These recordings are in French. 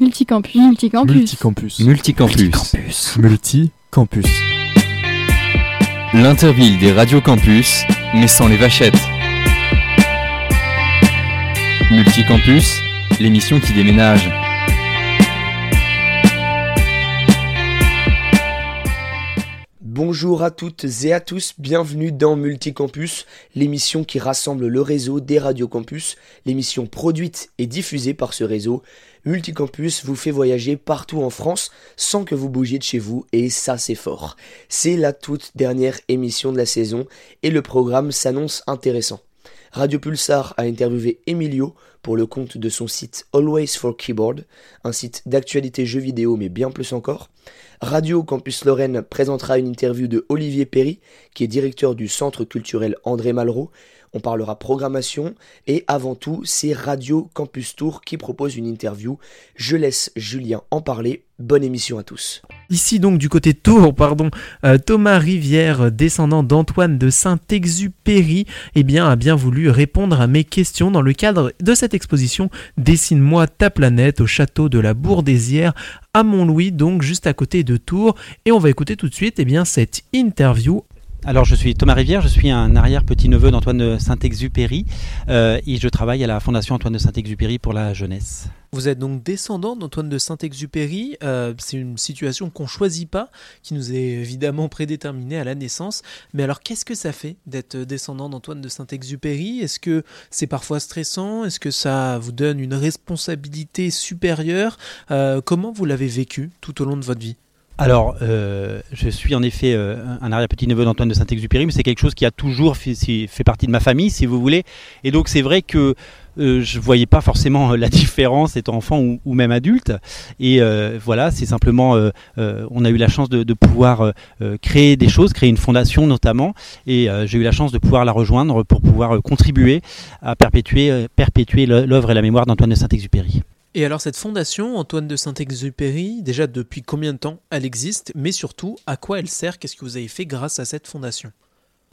Multicampus. Multicampus. Multicampus. Multicampus. Multicampus. L'interville des radios campus, mais sans les vachettes. Multicampus, l'émission qui déménage. Bonjour à toutes et à tous, bienvenue dans Multicampus, l'émission qui rassemble le réseau des radiocampus, l'émission produite et diffusée par ce réseau. Multicampus vous fait voyager partout en France sans que vous bougiez de chez vous et ça c'est fort. C'est la toute dernière émission de la saison et le programme s'annonce intéressant. Radio Pulsar a interviewé Emilio pour le compte de son site Always for Keyboard, un site d'actualité jeux vidéo mais bien plus encore. Radio Campus Lorraine présentera une interview de Olivier Perry, qui est directeur du Centre culturel André Malraux. On parlera programmation et avant tout, c'est Radio Campus Tour qui propose une interview. Je laisse Julien en parler. Bonne émission à tous. Ici donc du côté Tours, pardon, euh, Thomas Rivière, descendant d'Antoine de Saint-Exupéry, eh bien, a bien voulu répondre à mes questions dans le cadre de cette exposition Dessine-moi ta planète au château de la Bourdésière à Montlouis, donc juste à côté de Tours. Et on va écouter tout de suite eh bien, cette interview alors je suis Thomas Rivière, je suis un arrière-petit-neveu d'Antoine de Saint-Exupéry euh, et je travaille à la Fondation Antoine de Saint-Exupéry pour la jeunesse. Vous êtes donc descendant d'Antoine de Saint-Exupéry, euh, c'est une situation qu'on choisit pas, qui nous est évidemment prédéterminée à la naissance, mais alors qu'est-ce que ça fait d'être descendant d'Antoine de Saint-Exupéry? Est-ce que c'est parfois stressant? Est-ce que ça vous donne une responsabilité supérieure? Euh, Comment vous l'avez vécu tout au long de votre vie? Alors, euh, je suis en effet euh, un arrière-petit-neveu d'Antoine de Saint-Exupéry, mais c'est quelque chose qui a toujours fait, partie de ma famille, si vous voulez. Et donc, c'est vrai que euh, je voyais pas forcément la différence étant enfant ou, même adulte. Et euh, voilà, c'est simplement, euh, euh, on a eu la chance de, de pouvoir créer des choses, créer une fondation notamment. Et j'ai eu la chance de pouvoir la rejoindre pour pouvoir contribuer à perpétuer, perpétuer l'œuvre et la mémoire d'Antoine de Saint-Exupéry. Et alors cette fondation, Antoine de Saint-Exupéry, déjà depuis combien de temps elle existe, mais surtout à quoi elle sert, qu'est-ce que vous avez fait grâce à cette fondation?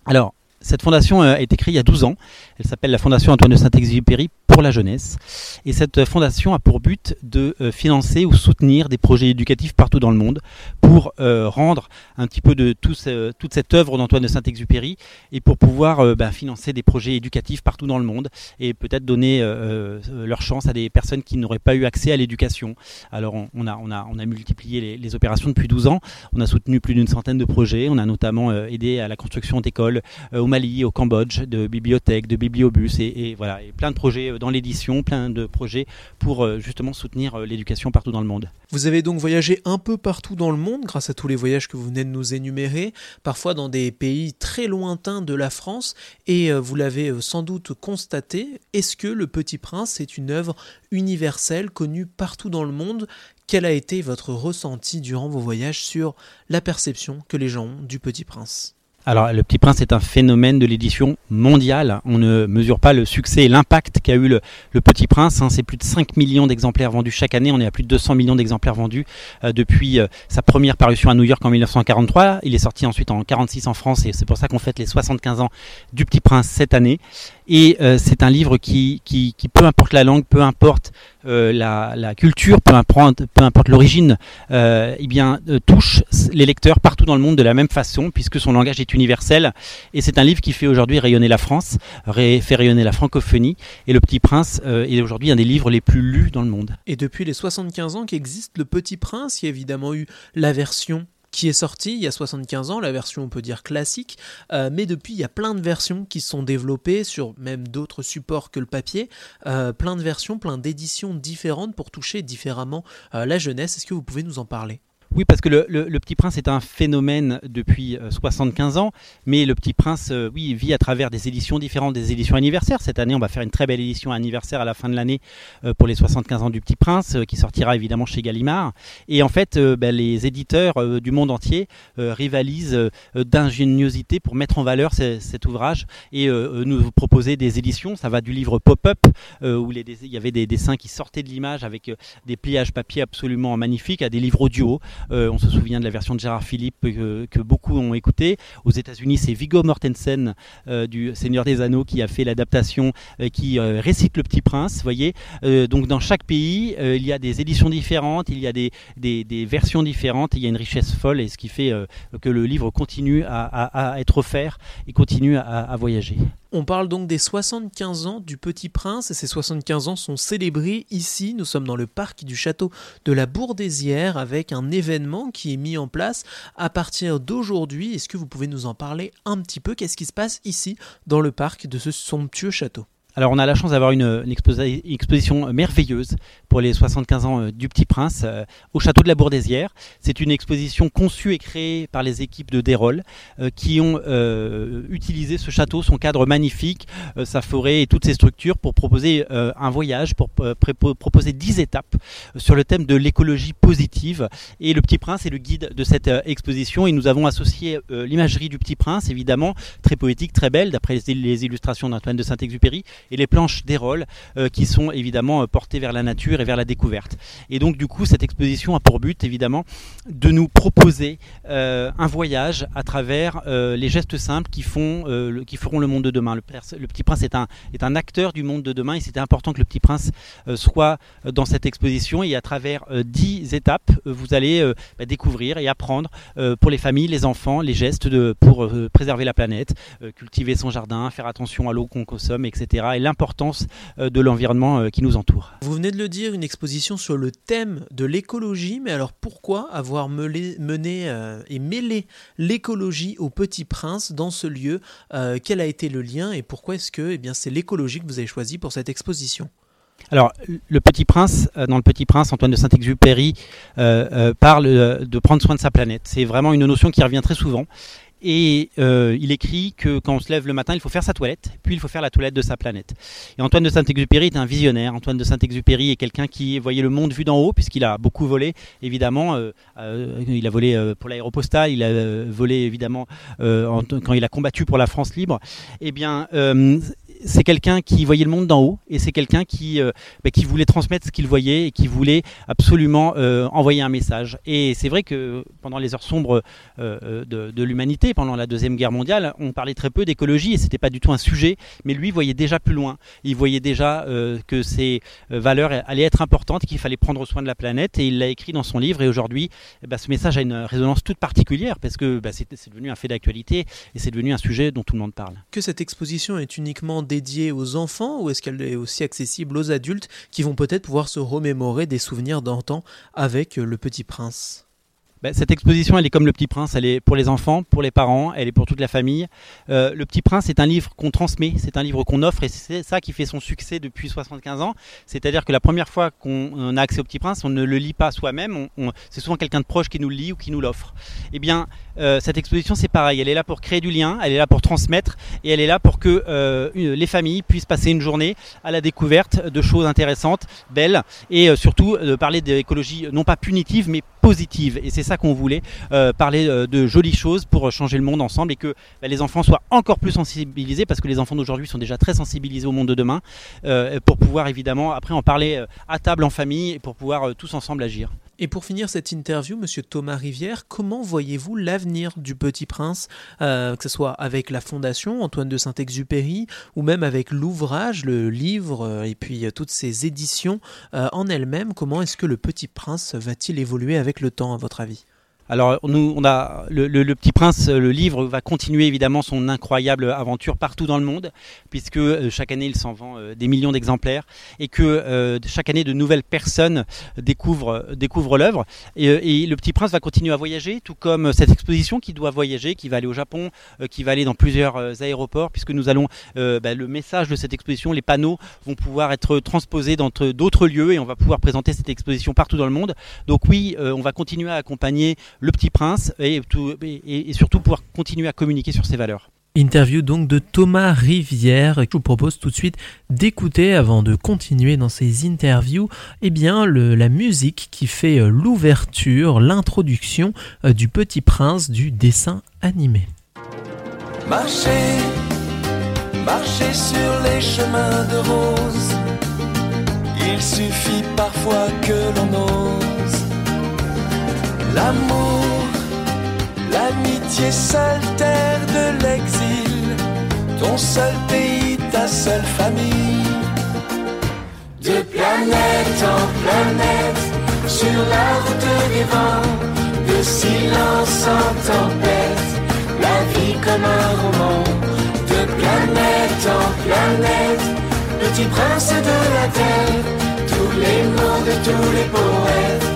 Alors, cette fondation a été créée il y a 12 ans. Elle s'appelle la Fondation Antoine de Saint-Exupéry pour la jeunesse. Et cette fondation a pour but de euh, financer ou soutenir des projets éducatifs partout dans le monde pour euh, rendre un petit peu de ce, toute cette œuvre d'Antoine de Saint-Exupéry et pour pouvoir euh, ben, financer des projets éducatifs partout dans le monde et peut-être donner euh, euh, leur chance à des personnes qui n'auraient pas eu accès à l'éducation. Alors on, a, multiplié les, les, opérations depuis 12 ans. On a soutenu plus d'une centaine de projets. On a notamment aidé à la construction d'écoles au Mali, au Cambodge, de bibliothèques, de bibliobus et, et voilà, et plein de projets dans l'édition, plein de projets pour euh, justement soutenir euh, l'éducation partout dans le monde. Vous avez donc voyagé un peu partout dans le monde grâce à tous les voyages que vous venez de nous énumérer, parfois dans des pays très lointains de la France, et euh, vous l'avez sans doute constaté, est-ce que Le Petit Prince est une œuvre universelle, connue partout dans le monde? Quel a été votre ressenti durant vos voyages sur la perception que les gens ont du Petit Prince? Alors, Le Petit Prince est un phénomène de l'édition mondiale. On ne mesure pas le succès et l'impact qu'a eu le, Petit Prince. Hein. C'est plus de 5 millions d'exemplaires vendus chaque année. On est à plus de 200 millions d'exemplaires vendus euh, depuis euh, sa première parution à New York en 1943. Il est sorti ensuite en 46 en France et c'est pour ça qu'on fête les 75 ans du Petit Prince cette année. Et euh, c'est un livre qui, qui, peu importe la langue, peu importe euh, la, culture, peu importe, l'origine, euh, eh euh, touche les lecteurs partout dans le monde de la même façon, puisque son langage est universel. Et c'est un livre qui fait aujourd'hui rayonner la France, fait rayonner la francophonie. Et Le Petit Prince est aujourd'hui un des livres les plus lus dans le monde. Et depuis les 75 ans qu'existe Le Petit Prince, il y a évidemment eu la version qui est sorti il y a 75 ans, la version on peut dire classique, euh, mais depuis il y a plein de versions qui sont développées sur même d'autres supports que le papier, euh, plein de versions, plein d'éditions différentes pour toucher différemment euh, la jeunesse. Est-ce que vous pouvez nous en parler? Oui, parce que le, Petit Prince est un phénomène depuis euh, 75 ans, mais le Petit Prince, euh, oui, vit à travers des éditions différentes, des éditions anniversaires. Cette année, on va faire une très belle édition anniversaire à la fin de l'année euh, pour les 75 ans du Petit Prince, qui sortira évidemment chez Gallimard. Et en fait, ben, les éditeurs du monde entier rivalisent d'ingéniosité pour mettre en valeur cet ouvrage et nous proposer des éditions. Ça va du livre pop-up, où il y avait des dessins qui sortaient de l'image avec des pliages papier absolument magnifiques, à des livres audio on se souvient de la version de Gérard Philippe que, beaucoup ont écouté. Aux États-Unis, c'est Viggo Mortensen du Seigneur des Anneaux qui a fait l'adaptation, qui récite Le Petit Prince. Voyez, donc dans chaque pays, il y a des éditions différentes, il y a des, des, versions différentes, il y a une richesse folle et ce qui fait que le livre continue à, être offert et continue à voyager. On parle donc des 75 ans du Petit Prince et ces 75 ans sont célébrés ici. Nous sommes dans le parc du château de la Bourdesière avec un événement qui est mis en place à partir d'aujourd'hui. Est-ce que vous pouvez nous en parler un petit peu? Qu'est-ce qui se passe ici dans le parc de ce somptueux château? Alors on a la chance d'avoir une, exposition merveilleuse pour les 75 ans euh, du Petit Prince euh, au château de la Bourdesière. C'est une exposition conçue et créée par les équipes de Dérol euh, qui ont utilisé ce château, son cadre magnifique, sa forêt et toutes ses structures pour proposer un voyage, pour proposer 10 étapes sur le thème de l'écologie positive. Et le Petit Prince est le guide de cette exposition et nous avons associé l'imagerie du Petit Prince, évidemment, très poétique, très belle, d'après les illustrations d'Antoine de Saint-Exupéry et les planches d'Hérol euh, qui sont évidemment euh, portées vers la nature et vers la découverte. Et donc du coup cette exposition a pour but évidemment de nous proposer euh, un voyage à travers les gestes simples qui, font, qui feront le monde de demain. Le, Petit Prince est un, est un acteur du monde de demain et c'était important que le Petit Prince soit dans cette exposition et à travers dix étapes vous allez bah, découvrir et apprendre pour les familles, les enfants, les gestes de, pour préserver la planète, cultiver son jardin, faire attention à l'eau qu'on consomme, etc et l'importance euh, de l'environnement euh, qui nous entoure. Vous venez de le dire, une exposition sur le thème de l'écologie, mais alors pourquoi avoir mené euh, et mêlé l'écologie au Petit Prince dans ce lieu Quel a été le lien et pourquoi est-ce que eh bien, c'est l'écologie que vous avez choisi pour cette exposition? Alors, le Petit Prince, dans le Petit Prince, Antoine de Saint-Exupéry parle de prendre soin de sa planète. C'est vraiment une notion qui revient très souvent. Et euh, il écrit que quand on se lève le matin, il faut faire sa toilette, puis il faut faire la toilette de sa planète. Et Antoine de Saint-Exupéry est un visionnaire. Antoine de Saint-Exupéry est quelqu'un qui voyait le monde vu d'en haut, puisqu'il a beaucoup volé, évidemment. Euh, euh, il a volé pour l'aéropostale, il a volé, évidemment, quand il a combattu pour la France libre. Eh bien, c'est quelqu'un qui voyait le monde d'en haut et c'est quelqu'un qui, euh, bah, qui voulait transmettre ce qu'il voyait et qui voulait absolument euh, envoyer un message. Et c'est vrai que pendant les heures sombres euh, de, l'humanité, pendant la Deuxième Guerre mondiale, on parlait très peu d'écologie et c'était pas du tout un sujet, mais lui voyait déjà plus loin. Il voyait déjà que ces valeurs allaient être importantes, qu'il fallait prendre soin de la planète et il l'a écrit dans son livre et aujourd'hui eh ben, ce message a une résonance toute particulière parce que bah, c'est devenu un fait d'actualité et c'est devenu un sujet dont tout le monde parle. Que cette exposition est uniquement dédiée aux enfants ou est-ce qu'elle est aussi accessible aux adultes qui vont peut-être pouvoir se remémorer des souvenirs d'antan avec le petit prince? Bah, cette exposition, elle est comme Le Petit Prince, elle est pour les enfants, pour les parents, elle est pour toute la famille. Euh, le Petit Prince est un livre qu'on transmet, c'est un livre qu'on offre et c'est ça qui fait son succès depuis 75 ans. C'est-à-dire que la première fois qu'on a accès au Petit Prince, on ne le lit pas soi-même, c'est souvent quelqu'un de proche qui nous le lit ou qui nous l'offre. Eh bien, euh, cette exposition, c'est pareil, elle est là pour créer du lien, elle est là pour transmettre et elle est là pour que euh, les familles puissent passer une journée à la découverte de choses intéressantes, belles et surtout de parler d'écologie non pas punitive mais positive. Et c'est ça qu'on voulait, euh, parler euh, de jolies choses pour changer le monde ensemble et que bah, les enfants soient encore plus sensibilisés, parce que les enfants d'aujourd'hui sont déjà très sensibilisés au monde de demain, euh, pour pouvoir évidemment après en parler à table en famille et pour pouvoir tous ensemble agir. Et pour finir cette interview, Monsieur Thomas Rivière, comment voyez-vous l'avenir du Petit Prince, que ce soit avec la Fondation Antoine de Saint-Exupéry ou même avec l'ouvrage, le livre et puis toutes ces éditions en elles-mêmes? Comment est-ce que le Petit Prince va-t-il évoluer avec le temps, à votre avis? Alors nous, on a le, Petit Prince, le livre va continuer évidemment son incroyable aventure partout dans le monde, puisque euh, chaque année il s'en vend euh, des millions d'exemplaires et que euh, chaque année de nouvelles personnes découvrent, découvrent l'œuvre. Et, le Petit Prince va continuer à voyager, tout comme cette exposition qui doit voyager, qui va aller au Japon, qui va aller dans plusieurs aéroports, puisque nous allons bah, le message de cette exposition, les panneaux vont pouvoir être transposés dans d'autres lieux et on va pouvoir présenter cette exposition partout dans le monde. Donc oui, on va continuer à accompagner le Petit Prince et, et, surtout pouvoir continuer à communiquer sur ses valeurs. Interview donc de Thomas Rivière. Je vous propose tout de suite d'écouter avant de continuer dans ces interviews, eh bien la musique qui fait euh, l'ouverture, l'introduction euh, du Petit Prince du dessin animé. Marcher, marcher sur les chemins de rose. Il suffit parfois que l'on ose L'amour, l'amitié seule terre de l'exil, ton seul pays, ta seule famille. De planète en planète, sur la route des vents, de silence en tempête, la vie comme un roman. De planète en planète, petit prince de la terre, tous les mondes, tous les poètes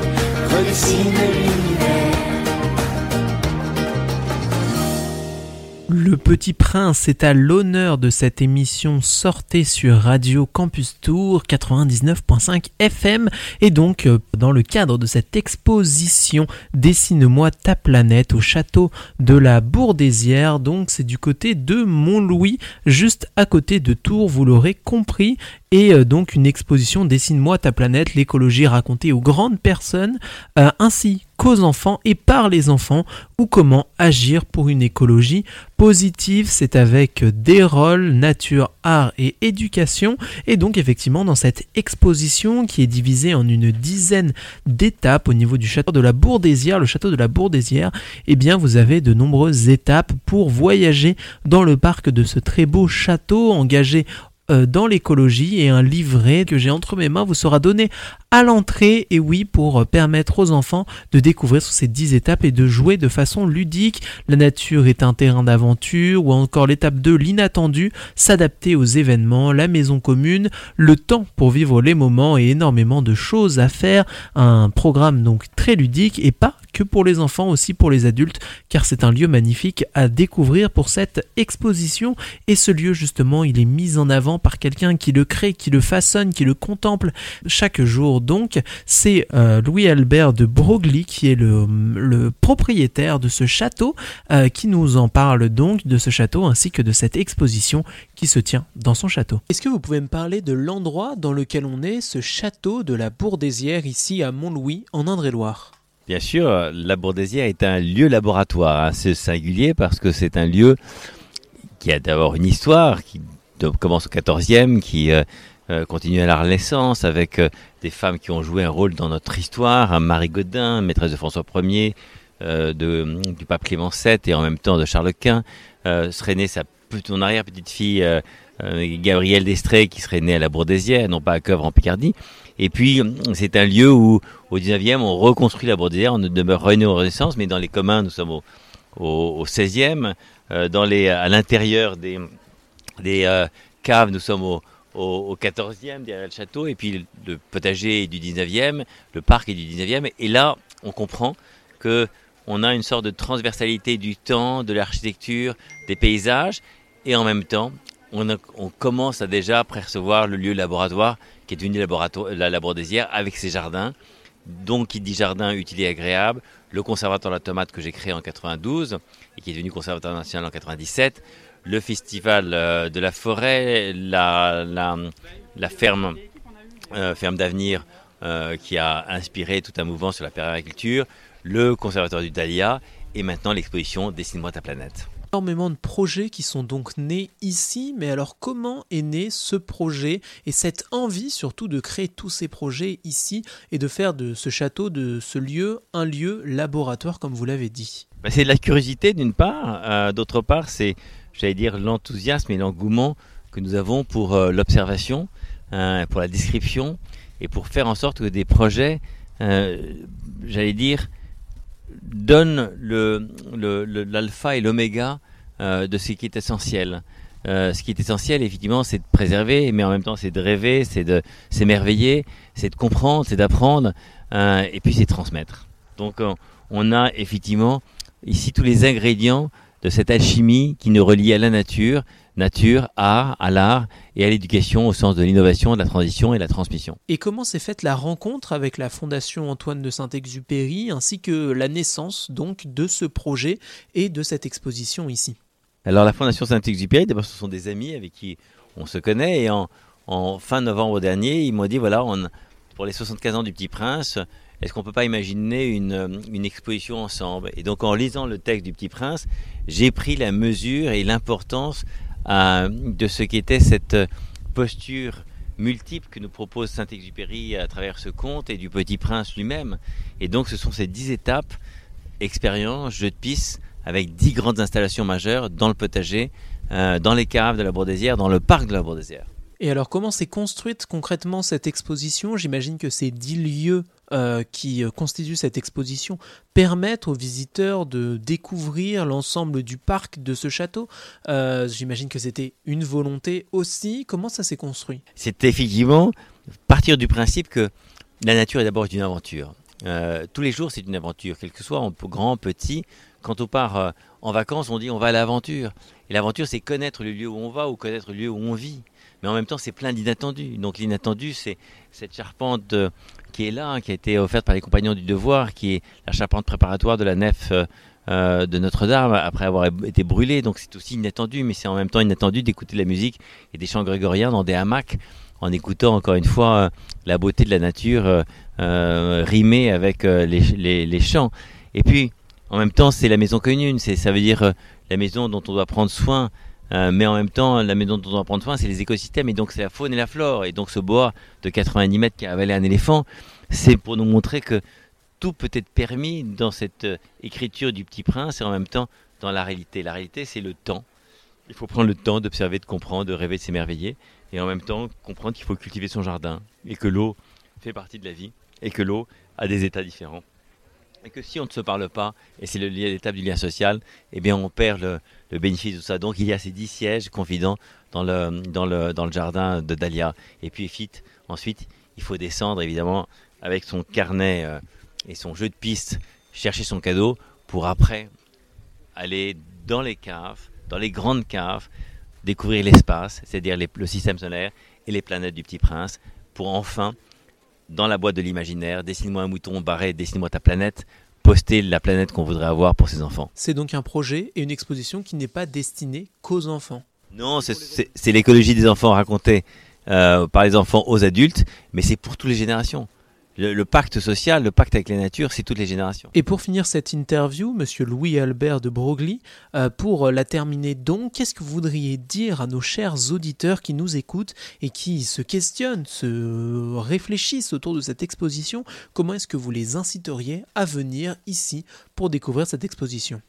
Le Petit Prince est à l'honneur de cette émission Sortez sur Radio Campus Tour 99.5 FM et donc euh, dans le cadre de cette exposition Dessine-moi ta planète au château de la Bourdésière. Donc c'est du côté de Montlouis juste à côté de Tours vous l'aurez compris et euh, donc une exposition Dessine-moi ta planète, l'écologie racontée aux grandes personnes euh, ainsi qu'aux enfants et par les enfants ou comment agir pour une écologie positive. C'est avec des rôles, nature, art et éducation. Et donc effectivement dans cette exposition qui est divisée en une dizaine d'étapes au niveau du château de la Bourdésière, le château de la Bourdésière, eh bien vous avez de nombreuses étapes pour voyager dans le parc de ce très beau château engagé dans l'écologie et un livret que j'ai entre mes mains vous sera donné à l'entrée et oui pour permettre aux enfants de découvrir sur ces 10 étapes et de jouer de façon ludique. La nature est un terrain d'aventure ou encore l'étape 2 l'inattendu, s'adapter aux événements, la maison commune, le temps pour vivre les moments et énormément de choses à faire, un programme donc très ludique et pas que pour les enfants, aussi pour les adultes, car c'est un lieu magnifique à découvrir pour cette exposition. Et ce lieu, justement, il est mis en avant par quelqu'un qui le crée, qui le façonne, qui le contemple chaque jour. Donc, c'est euh, Louis-Albert de Broglie, qui est le, le propriétaire de ce château, euh, qui nous en parle donc de ce château ainsi que de cette exposition qui se tient dans son château. Est-ce que vous pouvez me parler de l'endroit dans lequel on est, ce château de la Bourdésière, ici à Montlouis, en Indre-et-Loire? Bien sûr, la Bourdésière est un lieu laboratoire. hein. C'est singulier parce que c'est un lieu qui a d'abord une histoire qui commence au XIVe, qui euh, euh, continue à la Renaissance avec euh, des femmes qui ont joué un rôle dans notre histoire. hein, Marie Godin, maîtresse de François Ier, euh, de, du pape Clément VII et en même temps de Charles Quint. Serait née sa son arrière-petite-fille euh, euh, Gabrielle d'Estrée qui serait née à la Bourdésière, non pas à Cœuvre en Picardie. Et puis, c'est un lieu où, au 19e, on reconstruit la Bourdésière, on demeure rené en Renaissance, mais dans les communs, nous sommes au, au, au 16e. Euh, dans les, à l'intérieur des, des caves, nous sommes au, au, au 14e, derrière le château. Et puis, le potager est du 19e, le parc est du 19e. Et là, on comprend que on a une sorte de transversalité du temps, de l'architecture, des paysages. Et en même temps, on, commence à déjà percevoir le lieu laboratoire qui est devenu laboratoire, la Labourdésière avec ses jardins. Donc, qui dit jardin utile et agréable, le conservatoire de la tomate que j'ai créé en 92 et qui est devenu conservatoire national en 97, le festival euh, de la forêt, la, la, la ferme, euh, ferme d'avenir euh, qui a inspiré tout un mouvement sur la permaculture, le conservatoire du Dahlia et maintenant l'exposition Dessine-moi ta planète. énormément de projets qui sont donc nés ici, mais alors comment est né ce projet et cette envie surtout de créer tous ces projets ici et de faire de ce château, de ce lieu, un lieu laboratoire comme vous l'avez dit? Bah, c'est de la curiosité d'une part, euh, d'autre part c'est, j'allais dire, l'enthousiasme et l'engouement que nous avons pour euh, l'observation, euh, pour la description et pour faire en sorte que des projets, euh, j'allais dire, donnent le, le- le- l'alpha et l'oméga euh, de ce qui est essentiel. Ce qui est essentiel, effectivement, c'est de préserver, mais en même temps, c'est de rêver, c'est de s'émerveiller, c'est de comprendre, c'est d'apprendre, et puis c'est de transmettre. Donc, on- on a effectivement ici tous les ingrédients de cette alchimie qui nous relie à la nature, nature, art, à l'art et à l'éducation au sens de l'innovation, de la transition et de la transmission. Et comment s'est faite la rencontre avec la Fondation Antoine de Saint-Exupéry ainsi que la naissance donc de ce projet et de cette exposition ici? Alors la Fondation Saint-Exupéry, d'abord ce sont des amis avec qui on se connaît et en, en fin novembre dernier, ils m'ont dit voilà, on, pour les 75 ans du Petit Prince, est-ce qu'on peut pas imaginer une, une exposition ensemble? Et donc en lisant le texte du Petit Prince, j'ai pris la mesure et l'importance euh, de ce qu'était cette euh, posture multiples que nous propose Saint-Exupéry à travers ce conte et du Petit Prince lui-même. Et donc ce sont ces dix étapes, expériences, jeux de piste, avec dix grandes installations majeures dans le potager, euh, dans les caves de la Bourdésière, dans le parc de la Bourdésière. Et alors, comment s'est construite concrètement cette exposition? J'imagine que ces dix lieux euh, qui euh, constituent cette exposition permettent aux visiteurs de découvrir l'ensemble du parc de ce château. Euh, J'imagine que c'était une volonté aussi. Comment ça s'est construit? C'est effectivement partir du principe que la nature est d'abord une aventure. Tous les jours, c'est une aventure, quel que soit, grand, petit. Quand on part en vacances, on dit on va à l'aventure. Et l'aventure, c'est connaître le lieu où on va ou connaître le lieu où on vit mais en même temps c'est plein d'inattendus. Donc l'inattendu c'est cette charpente euh, qui est là, qui a été offerte par les compagnons du devoir, qui est la charpente préparatoire de la nef euh, euh, de Notre-Dame après avoir été brûlée. Donc c'est aussi inattendu, mais c'est en même temps inattendu d'écouter la musique et des chants grégoriens dans des hamacs en écoutant encore une fois la beauté de la nature rimée avec les, les, chants. Et puis en même temps c'est la maison commune, ça veut dire la maison dont on doit prendre soin euh, mais en même temps, la maison dont on doit prendre soin, c'est les écosystèmes, et donc c'est la faune et la flore. Et donc ce bois de 90 mètres qui a avalé un éléphant, c'est pour nous montrer que tout peut être permis dans cette euh, écriture du Petit Prince et en même temps dans la réalité. La réalité, c'est le temps. Il faut prendre le temps d'observer, de comprendre, de rêver, de s'émerveiller, et en même temps comprendre qu'il faut cultiver son jardin, et que l'eau fait partie de la vie, et que l'eau a des états différents que si on ne se parle pas, et c'est l'étape du lien social, eh bien on perd le, bénéfice de ça. Donc il y a ces dix sièges confidents dans le, jardin de Dahlia. Et puis ensuite, il faut descendre évidemment avec son carnet euh, et son jeu de piste, chercher son cadeau pour après aller dans les caves, dans les grandes caves, découvrir l'espace, c'est-à-dire le système solaire et les planètes du Petit Prince, pour enfin dans la boîte de l'imaginaire, dessine-moi un mouton barré, dessine-moi ta planète, poster la planète qu'on voudrait avoir pour ses enfants. C'est donc un projet et une exposition qui n'est pas destinée qu'aux enfants. Non, c'est l'écologie des enfants racontée euh, par les enfants aux adultes, mais c'est pour toutes les générations le, pacte social, le pacte avec la nature, c'est toutes les générations. Et pour finir cette interview, monsieur Louis-Albert de Broglie, euh, pour la terminer donc, qu'est-ce que vous voudriez dire à nos chers auditeurs qui nous écoutent et qui se questionnent, se réfléchissent autour de cette exposition? Comment est-ce que vous les inciteriez à venir ici pour découvrir cette exposition?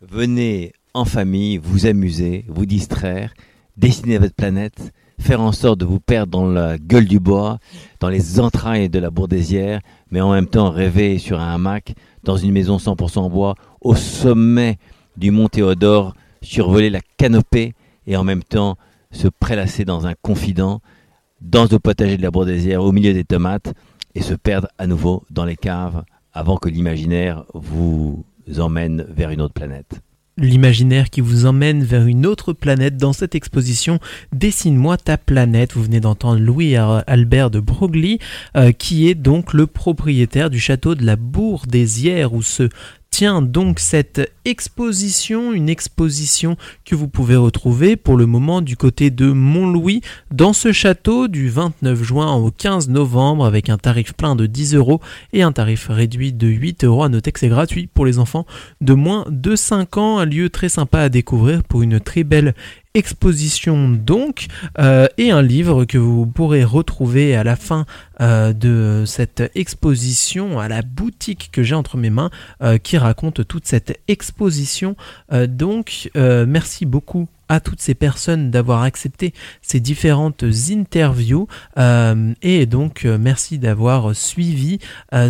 Venez en famille, vous amuser, vous distraire, dessiner votre planète faire en sorte de vous perdre dans la gueule du bois, dans les entrailles de la Bourdésière, mais en même temps rêver sur un hamac, dans une maison 100% en bois, au sommet du mont Théodore, survoler la canopée et en même temps se prélasser dans un confident, dans le potager de la Bourdésière, au milieu des tomates, et se perdre à nouveau dans les caves avant que l'imaginaire vous emmène vers une autre planète l'imaginaire qui vous emmène vers une autre planète dans cette exposition Dessine-moi ta planète. Vous venez d'entendre Louis Albert de Broglie, euh, qui est donc le propriétaire du château de la Bourdésière où se tient donc cette exposition, une exposition que vous pouvez retrouver pour le moment du côté de Montlouis dans ce château du 29 juin au 15 novembre avec un tarif plein de 10 euros et un tarif réduit de 8 euros. À noter que c'est gratuit pour les enfants de moins de 5 ans, un lieu très sympa à découvrir pour une très belle exposition donc euh, et un livre que vous pourrez retrouver à la fin euh, de cette exposition à la boutique que j'ai entre mes mains euh, qui raconte toute cette exposition donc merci beaucoup à toutes ces personnes d'avoir accepté ces différentes interviews et donc merci d'avoir suivi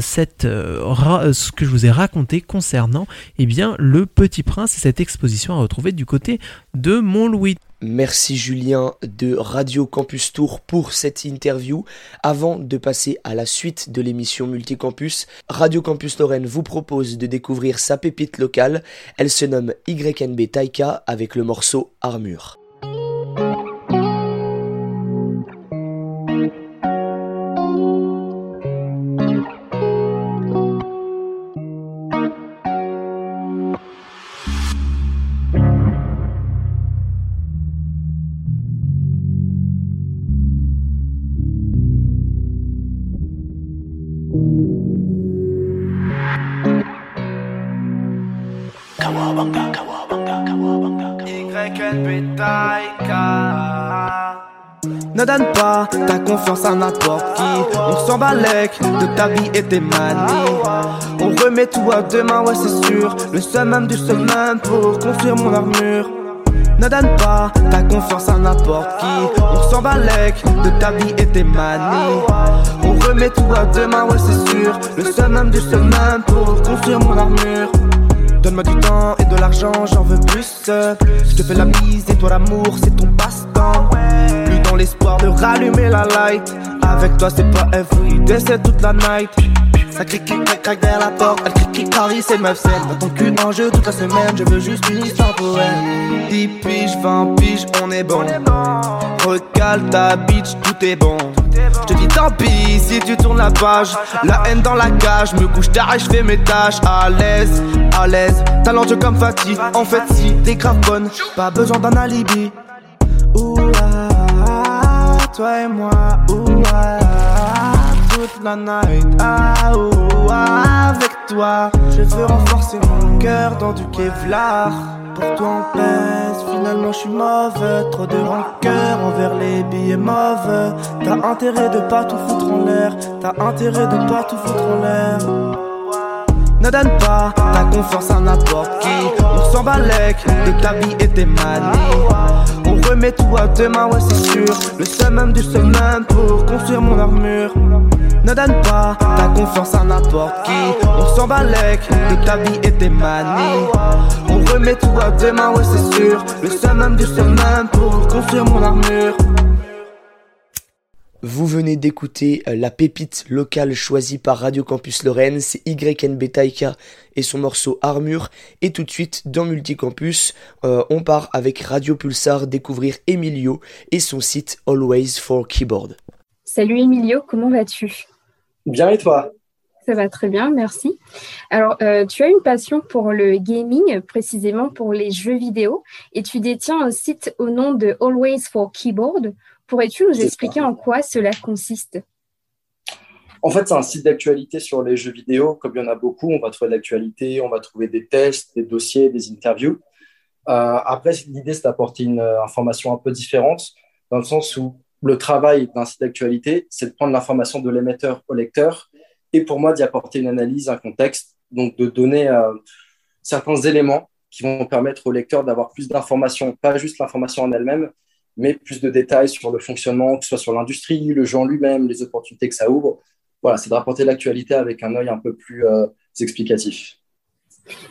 cette ce que je vous ai raconté concernant eh bien le Petit Prince et cette exposition à retrouver du côté de Montlouis. Merci Julien de Radio Campus Tour pour cette interview. Avant de passer à la suite de l'émission Multicampus, Radio Campus Lorraine vous propose de découvrir sa pépite locale. Elle se nomme YNB Taika avec le morceau Armure. Confiance à n'importe qui. On s'en balèque de ta vie et tes manies. On remet tout à demain, ouais, c'est sûr. Le summum du summum pour construire mon armure. Ne donne pas ta confiance à n'importe qui. On s'en balèque de ta vie et tes manies. On remet tout à demain, ouais, c'est sûr. Le summum du summum pour construire mon armure. Donne-moi du temps et de l'argent, j'en veux plus. Je te fais la mise et toi l'amour, c'est ton passe-temps. Plus dans l'espoir de rallumer la light. Avec toi, c'est pas everyday, c'est toute la night. Ça crie qui craque derrière la porte, elle crie qui Paris, c'est meuf saine. Dans ton cul en jeu toute la semaine, je veux juste une histoire pour elle. 10 piges, 20 piges, on est bon. Recale ta bitch, tout est bon. Je dis tant pis si tu tournes la page. La haine dans la cage, me couche tard je fais mes tâches. À l'aise, à l'aise, talentueux comme Fatih. En fait, si t'es grave bonne, pas besoin d'un alibi. Ouah, toi et moi, ouah, toute la night. Ah, ouah, avec toi, je veux renforcer mon cœur dans du Kevlar. Pour toi on pèse, finalement je suis mauvais Trop de rancœur envers les billets mauvais T'as intérêt de pas tout foutre en l'air T'as intérêt de pas tout foutre en l'air ne donne pas ta confiance à n'importe qui. On s'en balèque de ta vie et tes manies. On remet tout à demain, ouais, c'est sûr. Le summum du summum pour construire mon armure. Ne donne pas ta confiance à n'importe qui. On s'en balèque de ta vie et tes manies. On remet tout à demain, ouais, c'est sûr. Le summum du summum pour construire mon armure. Vous venez d'écouter euh, la pépite locale choisie par Radio Campus Lorraine, c'est YNB Taika et son morceau Armure. Et tout de suite, dans Multicampus, euh, on part avec Radio Pulsar découvrir Emilio et son site Always for Keyboard. Salut Emilio, comment vas-tu? Bien et toi? Ça va très bien, merci. Alors, euh, tu as une passion pour le gaming, précisément pour les jeux vidéo, et tu détiens un site au nom de Always for Keyboard. Pourrais-tu nous expliquer en quoi cela consiste? En fait, c'est un site d'actualité sur les jeux vidéo. Comme il y en a beaucoup, on va trouver de l'actualité, on va trouver des tests, des dossiers, des interviews. Euh, après, l'idée, c'est d'apporter une euh, information un peu différente, dans le sens où le travail d'un site d'actualité, c'est de prendre l'information de l'émetteur au lecteur et pour moi d'y apporter une analyse, un contexte, donc de donner euh, certains éléments qui vont permettre au lecteur d'avoir plus d'informations, pas juste l'information en elle-même, mais plus de détails sur le fonctionnement, que ce soit sur l'industrie, le genre lui-même, les opportunités que ça ouvre. Voilà, c'est de rapporter l'actualité avec un œil un peu plus euh, explicatif.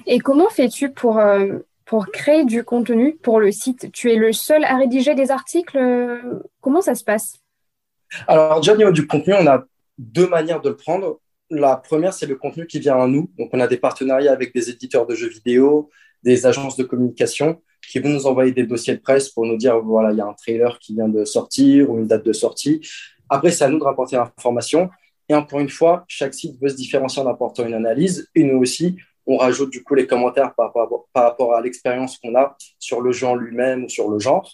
Et comment fais-tu pour, euh, pour créer du contenu pour le site Tu es le seul à rédiger des articles Comment ça se passe? Alors, déjà, au niveau du contenu, on a deux manières de le prendre. La première, c'est le contenu qui vient à nous. Donc, on a des partenariats avec des éditeurs de jeux vidéo, des agences de communication qui vont nous envoyer des dossiers de presse pour nous dire voilà, il y a un trailer qui vient de sortir ou une date de sortie. Après, c'est à nous de rapporter l'information. Et encore une fois, chaque site veut se différencier en apportant une analyse. Et nous aussi, on rajoute du coup les commentaires par rapport, par rapport à l'expérience qu'on a sur le genre lui-même ou sur le genre.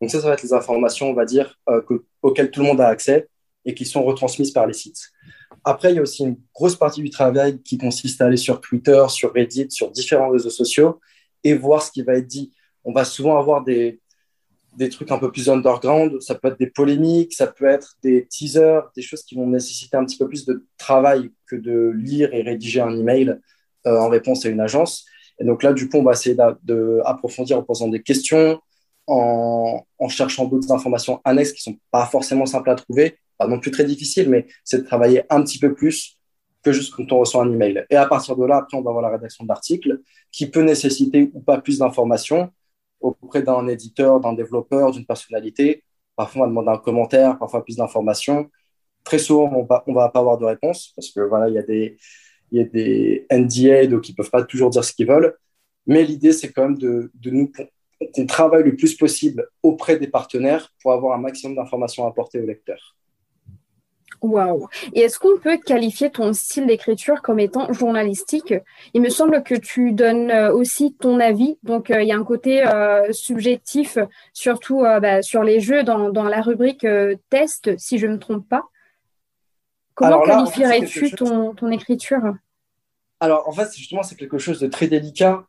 Donc ça, ça va être les informations, on va dire, euh, que, auxquelles tout le monde a accès et qui sont retransmises par les sites. Après, il y a aussi une grosse partie du travail qui consiste à aller sur Twitter, sur Reddit, sur différents réseaux sociaux et voir ce qui va être dit. On va souvent avoir des, des trucs un peu plus underground, ça peut être des polémiques, ça peut être des teasers, des choses qui vont nécessiter un petit peu plus de travail que de lire et rédiger un email en réponse à une agence. Et donc là, du coup, on va essayer d'approfondir en posant des questions, en, cherchant d'autres informations annexes qui sont pas forcément simples à trouver pas non plus très difficile, mais c'est de travailler un petit peu plus que juste quand on reçoit un email. Et à partir de là, après, on va avoir la rédaction d'articles qui peut nécessiter ou pas plus d'informations auprès d'un éditeur, d'un développeur, d'une personnalité. Parfois, on va demander un commentaire, parfois plus d'informations. Très souvent, on va, on va pas avoir de réponse parce que voilà, il y a des, il y a des NDA, donc ils peuvent pas toujours dire ce qu'ils veulent. Mais l'idée, c'est quand même de, de nous qu'on travaille le plus possible auprès des partenaires pour avoir un maximum d'informations à apporter aux lecteurs. Waouh Et est-ce qu'on peut qualifier ton style d'écriture comme étant journalistique? Il me semble que tu donnes euh, aussi ton avis, donc euh, il y a un côté euh, subjectif, surtout bah, sur les jeux dans, la rubrique test, si je ne me trompe pas. Comment qualifierais-tu ton, ton, écriture? Alors en fait, justement, c'est quelque chose de très délicat.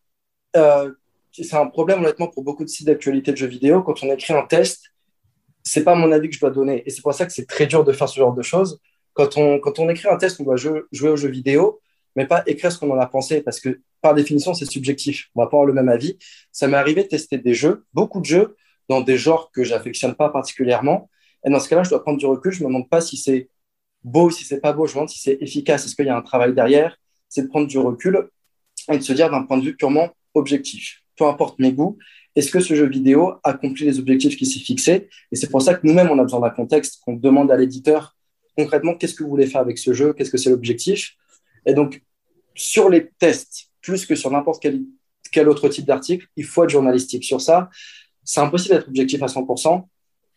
c'est un problème honnêtement pour beaucoup de sites d'actualité de jeux vidéo. Quand on écrit un test, c'est pas mon avis que je dois donner. Et c'est pour ça que c'est très dur de faire ce genre de choses. Quand on, quand on écrit un test, on doit jouer, jouer aux jeux vidéo, mais pas écrire ce qu'on en a pensé, parce que par définition, c'est subjectif. On va pas avoir le même avis. Ça m'est arrivé de tester des jeux, beaucoup de jeux, dans des genres que j'affectionne pas particulièrement. Et dans ce cas-là, je dois prendre du recul. Je me demande pas si c'est beau, si c'est pas beau. Je me demande si c'est efficace. Est-ce qu'il y a un travail derrière? C'est de prendre du recul et de se dire d'un point de vue purement objectif. Peu importe mes goûts, est-ce que ce jeu vidéo accomplit les objectifs qui s'est fixés Et c'est pour ça que nous-mêmes, on a besoin d'un contexte, qu'on demande à l'éditeur concrètement qu'est-ce que vous voulez faire avec ce jeu, qu'est-ce que c'est l'objectif. Et donc, sur les tests, plus que sur n'importe quel, quel autre type d'article, il faut être journalistique. Sur ça, c'est impossible d'être objectif à 100%,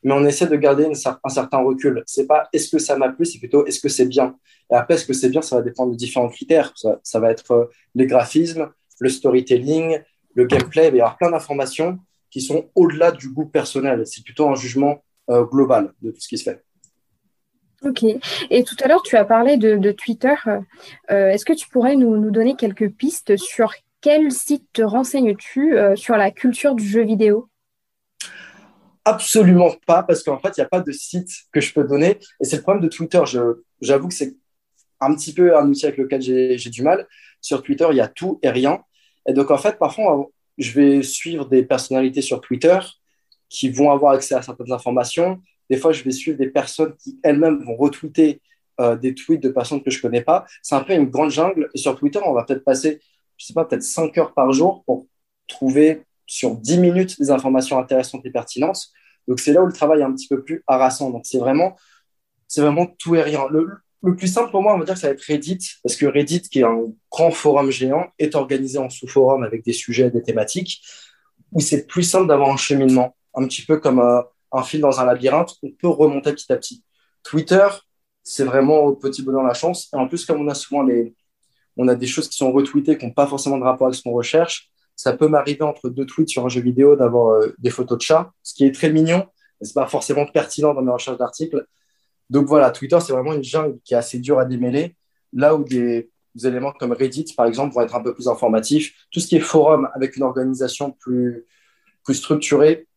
mais on essaie de garder un certain recul. C'est pas est-ce que ça m'a plu, c'est plutôt est-ce que c'est bien. Et après, est-ce que c'est bien, ça va dépendre de différents critères. Ça, va être euh, les graphismes, le storytelling, le gameplay, il va y avoir plein d'informations qui sont au-delà du goût personnel. C'est plutôt un jugement euh, global de tout ce qui se fait. Ok. Et tout à l'heure, tu as parlé de, Twitter. Euh, est-ce que tu pourrais nous, donner quelques pistes sur quel site te renseignes-tu sur la culture du jeu vidéo? Absolument pas, parce qu'en fait, il n'y a pas de site que je peux donner. Et c'est le problème de Twitter. J'avoue que c'est un petit peu un outil avec lequel j'ai du mal. Sur Twitter, il y a tout et rien. Et donc, en fait, parfois, je vais suivre des personnalités sur Twitter qui vont avoir accès à certaines informations. Des fois, je vais suivre des personnes qui elles-mêmes vont retweeter euh, des tweets de personnes que je ne connais pas. C'est un peu une grande jungle. Et sur Twitter, on va peut-être passer, je ne sais pas, peut-être 5 heures par jour pour trouver sur 10 minutes des informations intéressantes et pertinentes. Donc, c'est là où le travail est un petit peu plus harassant. Donc, c'est vraiment, c'est vraiment tout et rien. Le, le plus simple pour moi, on va dire que ça va être Reddit, parce que Reddit, qui est un grand forum géant, est organisé en sous-forum avec des sujets, des thématiques, où c'est plus simple d'avoir un cheminement, un petit peu comme euh, un fil dans un labyrinthe, on peut remonter petit à petit. Twitter, c'est vraiment au petit bonheur la chance. Et en plus, comme on a souvent on a des choses qui sont retweetées qui n'ont pas forcément de rapport avec ce qu'on recherche, ça peut m'arriver entre deux tweets sur un jeu vidéo d'avoir euh, des photos de chats, ce qui est très mignon, mais c'est pas forcément pertinent dans mes recherches d'articles. Donc voilà, Twitter, c'est vraiment une jungle qui est assez dure à démêler. Là où des, éléments comme Reddit, par exemple, vont être un peu plus informatifs. Tout ce qui est forum avec une organisation plus, plus structurée,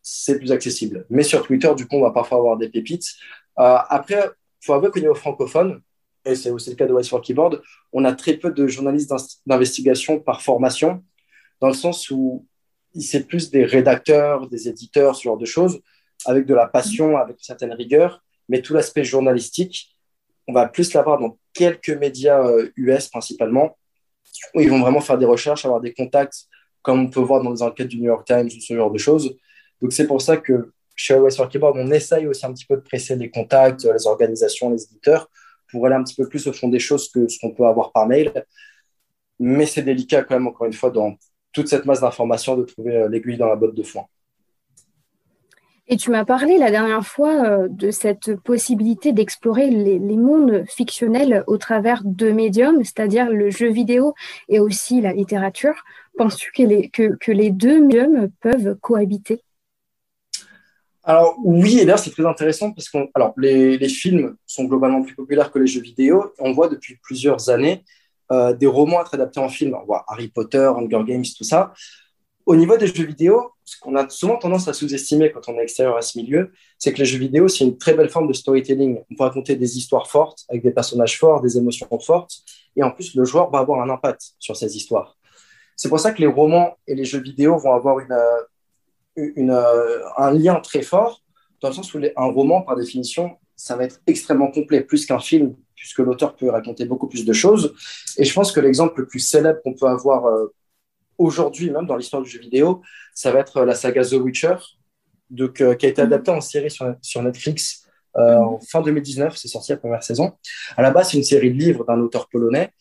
c'est plus accessible. Mais sur Twitter, du coup, on va parfois avoir des pépites. Euh, après, il faut avouer qu'au niveau francophone, et c'est aussi le cas de West for Keyboard, on a très peu de journalistes d'investigation par formation, dans le sens où c'est plus des rédacteurs, des éditeurs, ce genre de choses, avec de la passion, avec une certaine rigueur mais tout l'aspect journalistique, on va plus l'avoir dans quelques médias US euh, principalement, où ils vont vraiment faire des recherches, avoir des contacts, comme on peut voir dans les enquêtes du New York Times ou ce genre de choses. Donc c'est pour ça que chez for Keyboard, on essaye aussi un petit peu de presser les contacts, les organisations, les éditeurs, pour aller un petit peu plus au fond des choses que ce qu'on peut avoir par mail. Mais c'est délicat quand même, encore une fois, dans toute cette masse d'informations, de trouver euh, l'aiguille dans la botte de foin. Et tu m'as parlé la dernière fois euh, de cette possibilité d'explorer les, mondes fictionnels au travers de médiums, c'est-à-dire le jeu vidéo et aussi la littérature. Penses-tu que les, que, les deux médiums peuvent cohabiter? Alors oui, et d'ailleurs c'est très intéressant parce que les, films sont globalement plus populaires que les jeux vidéo. On voit depuis plusieurs années euh, des romans être adaptés en film. Voit Harry Potter, Hunger Games, tout ça. Au niveau des jeux vidéo, ce qu'on a souvent tendance à sous-estimer quand on est extérieur à ce milieu, c'est que les jeux vidéo, c'est une très belle forme de storytelling. On peut raconter des histoires fortes avec des personnages forts, des émotions fortes, et en plus, le joueur va avoir un impact sur ces histoires. C'est pour ça que les romans et les jeux vidéo vont avoir euh, euh, un lien très fort, dans le sens où un roman, par définition, ça va être extrêmement complet, plus qu'un film, puisque l'auteur peut raconter beaucoup plus de choses. Et je pense que l'exemple le plus célèbre qu'on peut avoir euh, aujourd'hui, même dans l'histoire du jeu vidéo, ça va être la saga The Witcher, donc, euh, qui a été adaptée en série sur, Netflix euh, en fin 2019. C'est sorti la première saison. À la base, c'est une série de livres d'un auteur polonais.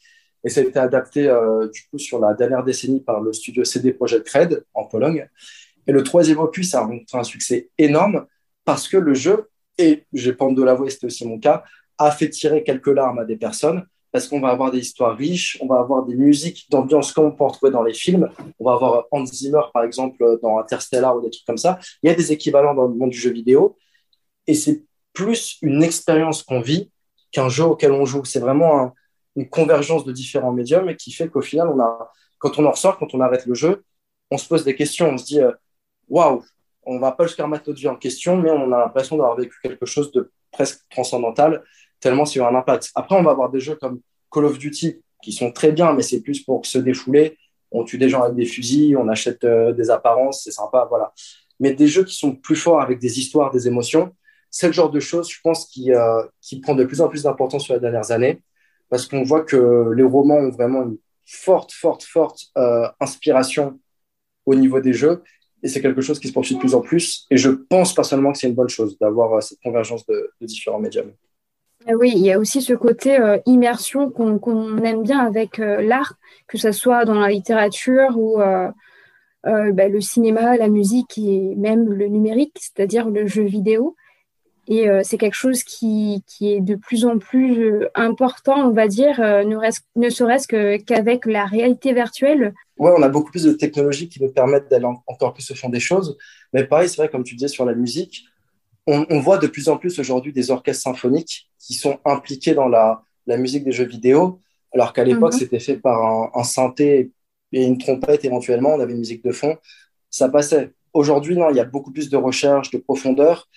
Et ça a été adapté euh, du coup sur la dernière décennie par le studio CD Projekt Red en Pologne. Et le troisième opus a rencontré un succès énorme parce que le jeu, et j'ai pas honte de l'avouer, c'était aussi mon cas, a fait tirer quelques larmes à des personnes parce qu'on va avoir des histoires riches, on va avoir des musiques d'ambiance comme on peut en trouver dans les films. On va avoir Hans Zimmer, par exemple, dans Interstellar ou des trucs comme ça. Il y a des équivalents dans le monde du jeu vidéo. Et c'est plus une expérience qu'on vit qu'un jeu auquel on joue. C'est vraiment une convergence de différents médiums qui fait qu'au final, quand on en ressort, quand on arrête le jeu, on se pose des questions. On se dit, euh, waouh, on va pas jusqu'à remettre notre vie en question, mais on a l'impression d'avoir vécu quelque chose de presque transcendantal, tellement c'est un impact. Après, on va avoir des jeux comme Call of Duty qui sont très bien, mais c'est plus pour se défouler. On tue des gens avec des fusils, on achète euh, des apparences, c'est sympa, voilà. Mais des jeux qui sont plus forts avec des histoires, des émotions, c'est le genre de choses, je pense, qui, euh, qui prend de plus en plus d'importance sur les dernières années, parce qu'on voit que les romans ont vraiment une forte, forte, forte euh, inspiration au niveau des jeux, et c'est quelque chose qui se poursuit de plus en plus. Et je pense personnellement que c'est une bonne chose d'avoir cette convergence de, différents médiums. Ah oui, il y a aussi ce côté euh, immersion qu'on aime bien avec euh, l'art, que ce soit dans la littérature ou bah, le cinéma, la musique et même le numérique, c'est-à-dire le jeu vidéo. Et c'est quelque chose qui, est de plus en plus important, on va dire, ne, ne serait-ce qu'avec la réalité virtuelle ouais, on a beaucoup plus de technologies qui nous permettent d'aller encore plus au fond des choses. Mais pareil, c'est vrai, comme tu disais sur la musique, on, voit de plus en plus aujourd'hui des orchestres symphoniques qui sont impliqués dans la, musique des jeux vidéo, alors qu'à l'époque, mhm. c'était fait par un, synthé et une trompette éventuellement, on avait une musique de fond, ça passait. Aujourd'hui, non, il y a beaucoup plus de recherche, de profondeur.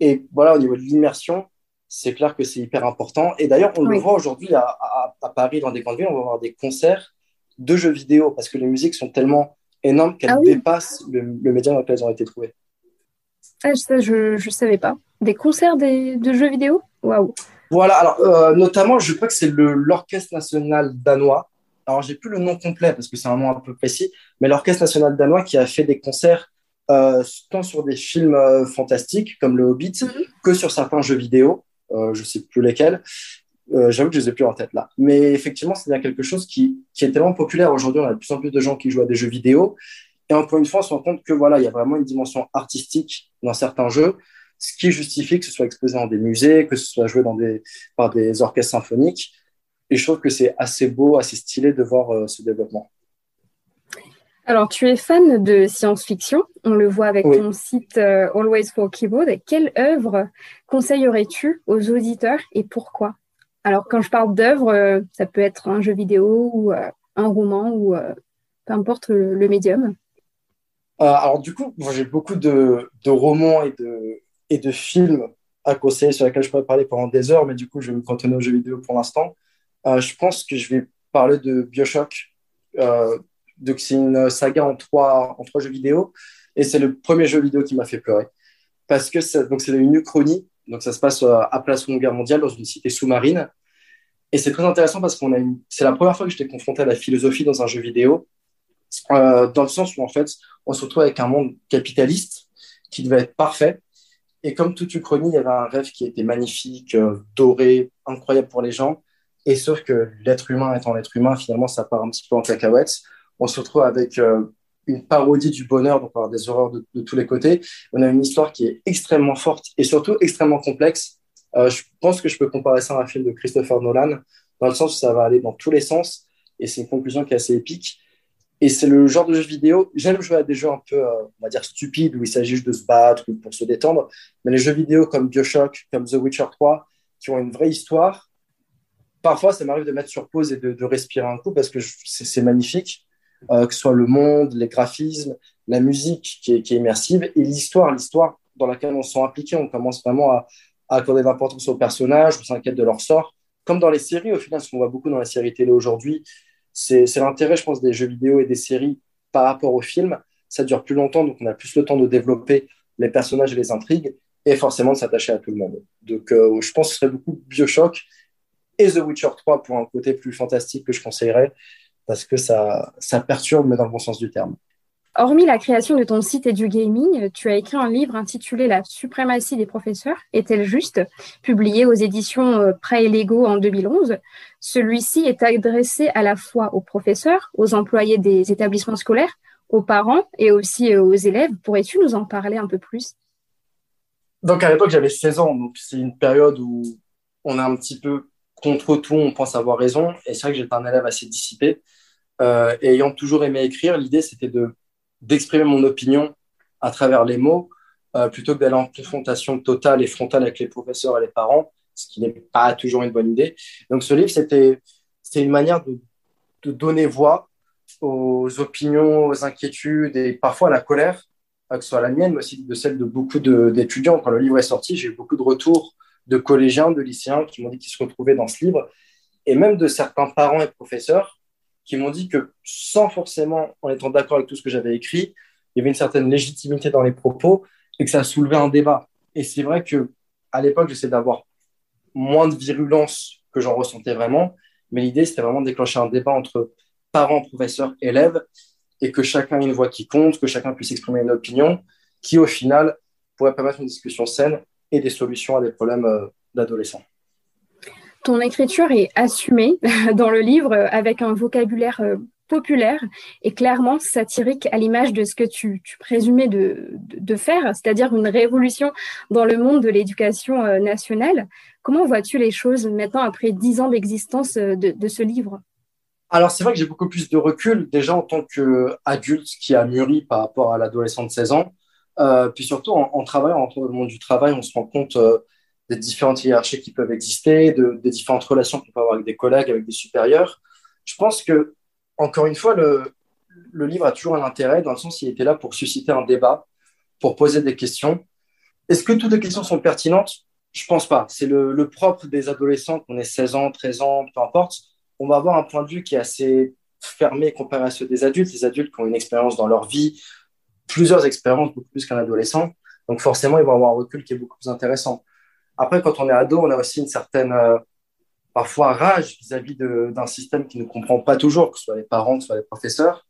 Et voilà, au niveau de l'immersion, c'est clair que c'est hyper important. Et d'ailleurs, on le voit aujourd'hui à, à, Paris, dans des grandes villes, on va avoir des concerts de jeux vidéo parce que les musiques sont tellement énormes qu'elles ah dépassent le, média dans lequel elles ont été trouvées. Ah, ça, je ne savais pas. Des concerts de jeux vidéo? Waouh Voilà, alors euh, notamment, je crois que c'est l'Orchestre national danois. Alors, j'ai plus le nom complet parce que c'est un nom un peu précis, mais l'Orchestre national danois qui a fait des concerts euh, tant sur des films euh, fantastiques comme Le Hobbit mhm. que sur certains jeux vidéo, je ne sais plus lesquels. J'avoue que je les ai plus en tête là. Mais effectivement, c'est bien quelque chose qui, qui est tellement populaire aujourd'hui. On a de plus en plus de gens qui jouent à des jeux vidéo. Et encore une fois, on se rend compte que voilà, il y a vraiment une dimension artistique dans certains jeux, ce qui justifie que ce soit exposé dans des musées, que ce soit joué dans des, par des orchestres symphoniques. Et je trouve que c'est assez beau, assez stylé de voir euh, ce développement. Alors, tu es fan de science-fiction, on le voit avec ton site euh, Always for Keyboard. Quelle œuvre conseillerais-tu aux auditeurs et pourquoi? Alors, quand je parle d'œuvre, euh, ça peut être un jeu vidéo ou un roman ou peu importe le, médium. Alors, du coup, j'ai beaucoup de, romans et de, films à conseiller sur lesquels je pourrais parler pendant des heures, mais du coup, je vais me cantonner aux jeux vidéo pour l'instant. je pense que je vais parler de Bioshock. donc, c'est une saga en trois, jeux vidéo, et c'est le premier jeu vidéo qui m'a fait pleurer. Parce que c'est une uchronie donc ça se passe euh, après la Seconde Guerre mondiale dans une cité sous-marine. Et c'est très intéressant parce qu'on a une... c'est la première fois que j'étais confronté à la philosophie dans un jeu vidéo, euh, dans le sens où en fait on se retrouve avec un monde capitaliste qui devait être parfait. Et comme toute Uchronie, il y avait un rêve qui était magnifique, euh, doré, incroyable pour les gens. Et sauf que l'être humain étant l'être humain, finalement, ça part un petit peu en cacahuètes. On se retrouve avec une parodie du bonheur, donc avoir des horreurs de, tous les côtés. On a une histoire qui est extrêmement forte et surtout extrêmement complexe. Euh, je pense que je peux comparer ça à un film de Christopher Nolan, dans le sens où ça va aller dans tous les sens, et c'est une conclusion qui est assez épique. Et c'est le genre de jeu vidéo, j'aime jouer à des jeux un peu, euh, on va dire, stupides, où il s'agit juste de se battre ou pour se détendre, mais les jeux vidéo comme Bioshock, comme The Witcher 3, qui ont une vraie histoire, parfois ça m'arrive de mettre sur pause et de, respirer un coup parce que c'est magnifique. Euh, que ce soit le monde, les graphismes, la musique qui est, immersive et l'histoire, l'histoire dans laquelle on se sent impliqué. On commence vraiment à, accorder de l'importance aux personnages, on s'inquiète de leur sort. Comme dans les séries, au final, ce qu'on voit beaucoup dans les séries télé aujourd'hui, c'est l'intérêt, je pense, des jeux vidéo et des séries par rapport aux films. Ça dure plus longtemps, donc on a plus le temps de développer les personnages et les intrigues et forcément de s'attacher à tout le monde. Donc euh, je pense que ce serait beaucoup Bioshock et The Witcher 3 pour un côté plus fantastique que je conseillerais parce que ça, ça perturbe, mais dans le bon sens du terme. Hormis la création de ton site et du gaming, tu as écrit un livre intitulé La suprématie des professeurs, est-elle juste publié aux éditions euh, Prêt et Lego en 2011. Celui-ci est adressé à la fois aux professeurs, aux employés des établissements scolaires, aux parents et aussi euh, aux élèves. Pourrais-tu nous en parler un peu plus? Donc à l'époque, j'avais 16 ans, donc c'est une période où on a un petit peu contre tout, on pense avoir raison. Et c'est vrai que j'étais un élève assez dissipé. Euh, ayant toujours aimé écrire, l'idée, c'était de, d'exprimer mon opinion à travers les mots, euh, plutôt que d'aller en confrontation totale et frontale avec les professeurs et les parents, ce qui n'est pas toujours une bonne idée. Donc ce livre, c'était, une manière de, de donner voix aux opinions, aux inquiétudes et parfois à la colère que ce soit la mienne, mais aussi de celle de beaucoup d'étudiants. Quand le livre est sorti, j'ai eu beaucoup de retours de collégiens, de lycéens qui m'ont dit qu'ils se retrouvaient dans ce livre, et même de certains parents et professeurs qui m'ont dit que sans forcément en étant d'accord avec tout ce que j'avais écrit, il y avait une certaine légitimité dans les propos et que ça soulevait un débat. Et c'est vrai que à l'époque, j'essayais d'avoir moins de virulence que j'en ressentais vraiment, mais l'idée, c'était vraiment de déclencher un débat entre parents, professeurs, élèves, et que chacun ait une voix qui compte, que chacun puisse exprimer une opinion, qui au final pourrait permettre une discussion saine et des solutions à des problèmes euh, d'adolescents. Ton écriture est assumée dans le livre avec un vocabulaire euh, populaire et clairement satirique à l'image de ce que tu, présumais de, faire, c'est-à-dire une révolution dans le monde de l'éducation euh, nationale. Comment vois-tu les choses maintenant après dix ans d'existence de, ce livre? Alors, c'est vrai que j'ai beaucoup plus de recul déjà en tant qu'adulte qui a mûri par rapport à l'adolescent de 16 ans. Euh, puis surtout, en, travaillant dans le monde du travail, on se rend compte euh, des différentes hiérarchies qui peuvent exister, de, des différentes relations qu'on peut avoir avec des collègues, avec des supérieurs. Je pense que, encore une fois, le, livre a toujours un intérêt dans le sens qu'il était là pour susciter un débat, pour poser des questions. Est-ce que toutes les questions sont pertinentes? Je pense pas. C'est le, le, propre des adolescents, qu'on ait 16 ans, 13 ans, peu importe. On va avoir un point de vue qui est assez fermé comparé à ceux des adultes. Les adultes qui ont une expérience dans leur vie, plusieurs expériences, beaucoup plus qu'un adolescent. Donc forcément, ils vont avoir un recul qui est beaucoup plus intéressant. Après, quand on est ado, on a aussi une certaine, euh, parfois, rage vis-à-vis d'un système qui ne comprend pas toujours, que ce soit les parents, que ce soit les professeurs.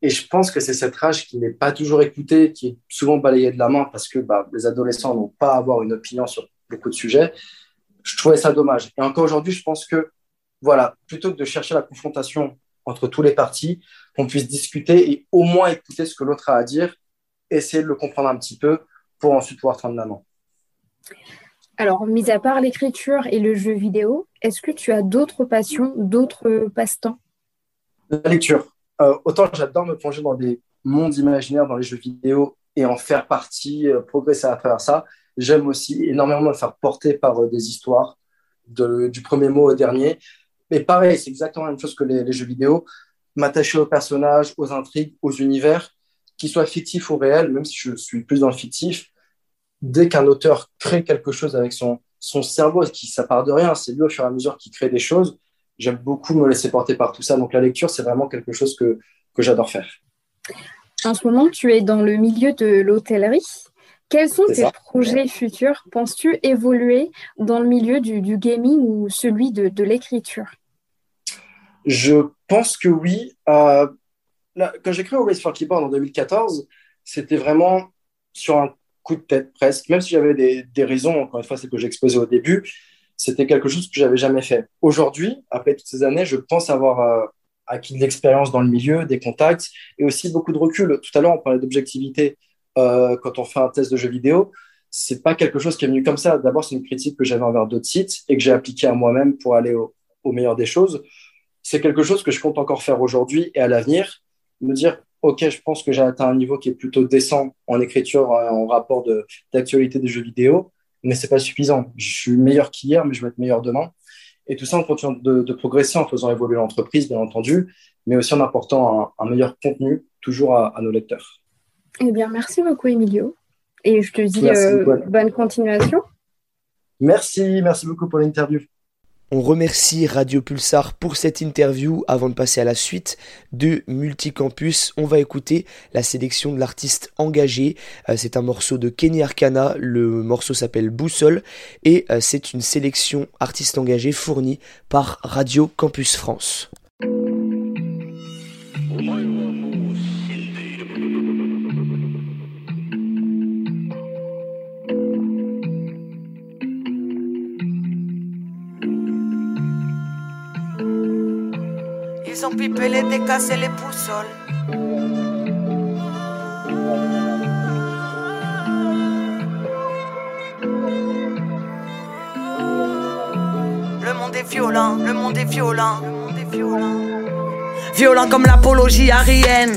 Et je pense que c'est cette rage qui n'est pas toujours écoutée, qui est souvent balayée de la main parce que bah, les adolescents n'ont pas à avoir une opinion sur beaucoup de sujets. Je trouvais ça dommage. Et encore aujourd'hui, je pense que, voilà, plutôt que de chercher la confrontation entre tous les partis, qu'on puisse discuter et au moins écouter ce que l'autre a à dire, essayer de le comprendre un petit peu pour ensuite pouvoir prendre la main. Alors, mis à part l'écriture et le jeu vidéo, est-ce que tu as d'autres passions, d'autres passe-temps? La lecture. Euh, autant j'adore me plonger dans des mondes imaginaires, dans les jeux vidéo et en faire partie, euh, progresser à travers ça. J'aime aussi énormément me faire porter par euh, des histoires, du premier mot au dernier. Mais pareil, c'est exactement la même chose que les, jeux vidéo. M'attacher aux personnages, aux intrigues, aux univers, qu'ils soient fictifs ou réels, même si je suis plus dans le fictif. Dès qu'un auteur crée quelque chose avec son, son cerveau, qui ça part de rien, c'est lui au fur et à mesure qui crée des choses. J'aime beaucoup me laisser porter par tout ça. Donc la lecture, c'est vraiment quelque chose que, que j'adore faire. En ce moment, tu es dans le milieu de l'hôtellerie. Quels sont tes projets futurs? Penses-tu évoluer dans le milieu du, gaming ou celui de, l'écriture? Je pense que oui. Euh, quand j'ai créé Always for Keyboard en 2014, c'était vraiment sur un coup de tête presque. Même si j'avais des, raisons, encore une fois, c'est que j'exposais au début, c'était quelque chose que j'avais jamais fait. Aujourd'hui, après toutes ces années, je pense avoir euh, acquis de l'expérience dans le milieu, des contacts et aussi beaucoup de recul. Tout à l'heure, on parlait d'objectivité euh, quand on fait un test de jeu vidéo, c'est pas quelque chose qui est venu comme ça. D'abord, c'est une critique que j'avais envers d'autres sites et que j'ai appliqué à moi-même pour aller au, meilleur des choses. C'est quelque chose que je compte encore faire aujourd'hui et à l'avenir. Me dire, OK, je pense que j'ai atteint un niveau qui est plutôt décent en écriture, euh, en rapport d'actualité des jeux vidéo, mais c'est pas suffisant. Je suis meilleur qu'hier, mais je vais être meilleur demain. Et tout ça en continuant de, progresser, en faisant évoluer l'entreprise, bien entendu, mais aussi en apportant un, meilleur contenu toujours à nos lecteurs. Eh bien, merci beaucoup, Emilio. Et je te dis euh, bonne continuation. Merci, merci beaucoup pour l'interview. On remercie Radio Pulsar pour cette interview. Avant de passer à la suite de Multicampus, on va écouter la sélection de l'artiste engagé. Euh, c'est un morceau de Kenny Arcana. Le morceau s'appelle Boussole et euh, c'est une sélection artiste engagé fournie par Radio Campus France. Ils ont pipé les décassé les poussoles. Le monde est violent, le monde est violent, le monde est violent. Violent comme l'apologie arienne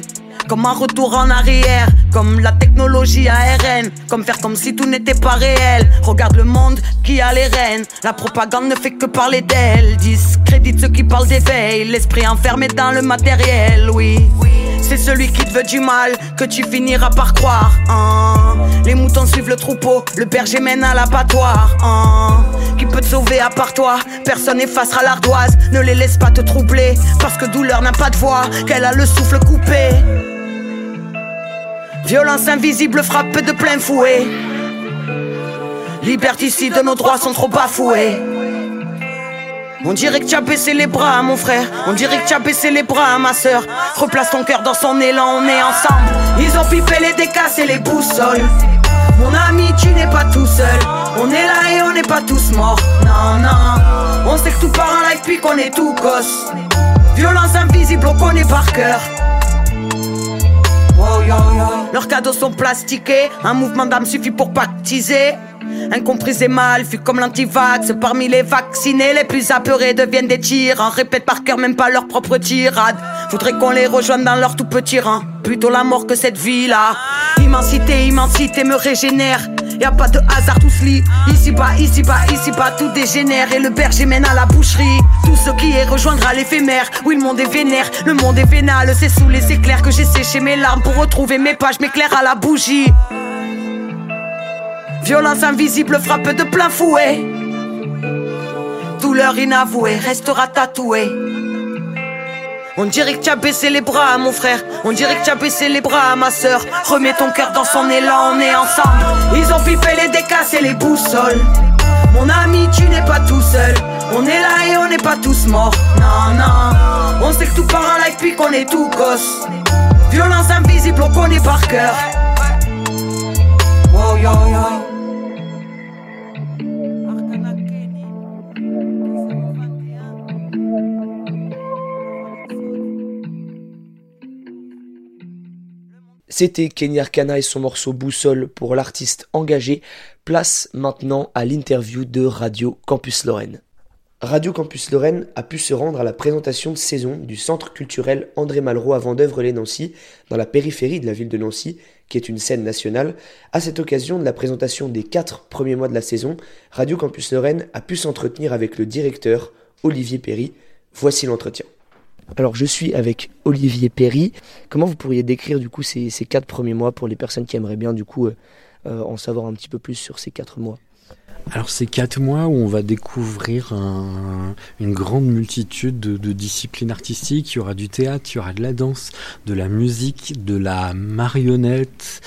comme un retour en arrière, comme la technologie ARN, comme faire comme si tout n'était pas réel. Regarde le monde qui a les rênes, la propagande ne fait que parler d'elle. Discrédite ceux qui parlent d'éveil, l'esprit enfermé dans le matériel, oui. C'est celui qui te veut du mal que tu finiras par croire. Hein. Les moutons suivent le troupeau, le berger mène à l'abattoir. Hein. Qui peut te sauver à part toi? Personne n'effacera l'ardoise. Ne les laisse pas te troubler, parce que douleur n'a pas de voix, qu'elle a le souffle coupé. Violence invisible frappe de plein fouet. Liberticide, nos droits sont trop bafoués. On dirait que tu as baissé les bras, mon frère. On dirait que tu as baissé les bras, ma soeur. Replace ton cœur dans son élan, on est ensemble. Ils ont pipé les décasses et les boussoles. Mon ami, tu n'es pas tout seul. On est là et on n'est pas tous morts. Non, non. On sait que tout part en live puis qu'on est tout gosse. Violence invisible, on connaît par cœur. Leurs cadeaux sont plastiqués, un mouvement d'âme suffit pour baptiser. Incompris et mal, fut comme l'antivax. Parmi les vaccinés, les plus apeurés deviennent des tyrans. Répètent par cœur même pas leur propre tirade. Faudrait qu'on les rejoigne dans leur tout petit rang. Plutôt la mort que cette vie-là. Immensité, immensité me régénère. Y a pas de hasard, tout se lit. Ici bas, ici bas, ici bas, tout dégénère. Et le berger mène à la boucherie. Tout ce qui est rejoindra l'éphémère. Oui, le monde est vénère, le monde est vénal. C'est sous les éclairs que j'ai séché mes larmes pour retrouver mes pages, m'éclaire à la bougie. Violence invisible frappe de plein fouet. Douleur inavouée restera tatouée. On dirait que tu as baissé les bras, mon frère. On dirait que tu as baissé les bras, ma soeur. Remets ton cœur dans son élan, on est ensemble. Ils ont pipé les décasses et les boussoles. Mon ami, tu n'es pas tout seul. On est là et on n'est pas tous morts. Non, non. On sait que tout part en live puis qu'on est tout gosse. Violence invisible, on connaît par cœur. C'était Kenny Arcana et son morceau Boussole pour l'artiste engagé. Place maintenant à l'interview de Radio Campus Lorraine. Radio Campus Lorraine a pu se rendre à la présentation de saison du centre culturel André Malraux à Vendœuvre-les-Nancy, dans la périphérie de la ville de Nancy, qui est une scène nationale. À cette occasion de la présentation des quatre premiers mois de la saison, Radio Campus Lorraine a pu s'entretenir avec le directeur, Olivier Perry. Voici l'entretien. Alors je suis avec Olivier Perry. Comment vous pourriez décrire du coup ces, ces quatre premiers mois pour les personnes qui aimeraient bien du coup euh, euh, en savoir un petit peu plus sur ces quatre mois? Alors c'est quatre mois où on va découvrir un, une grande multitude de, de, disciplines artistiques. Il y aura du théâtre, il y aura de la danse, de la musique, de la marionnette,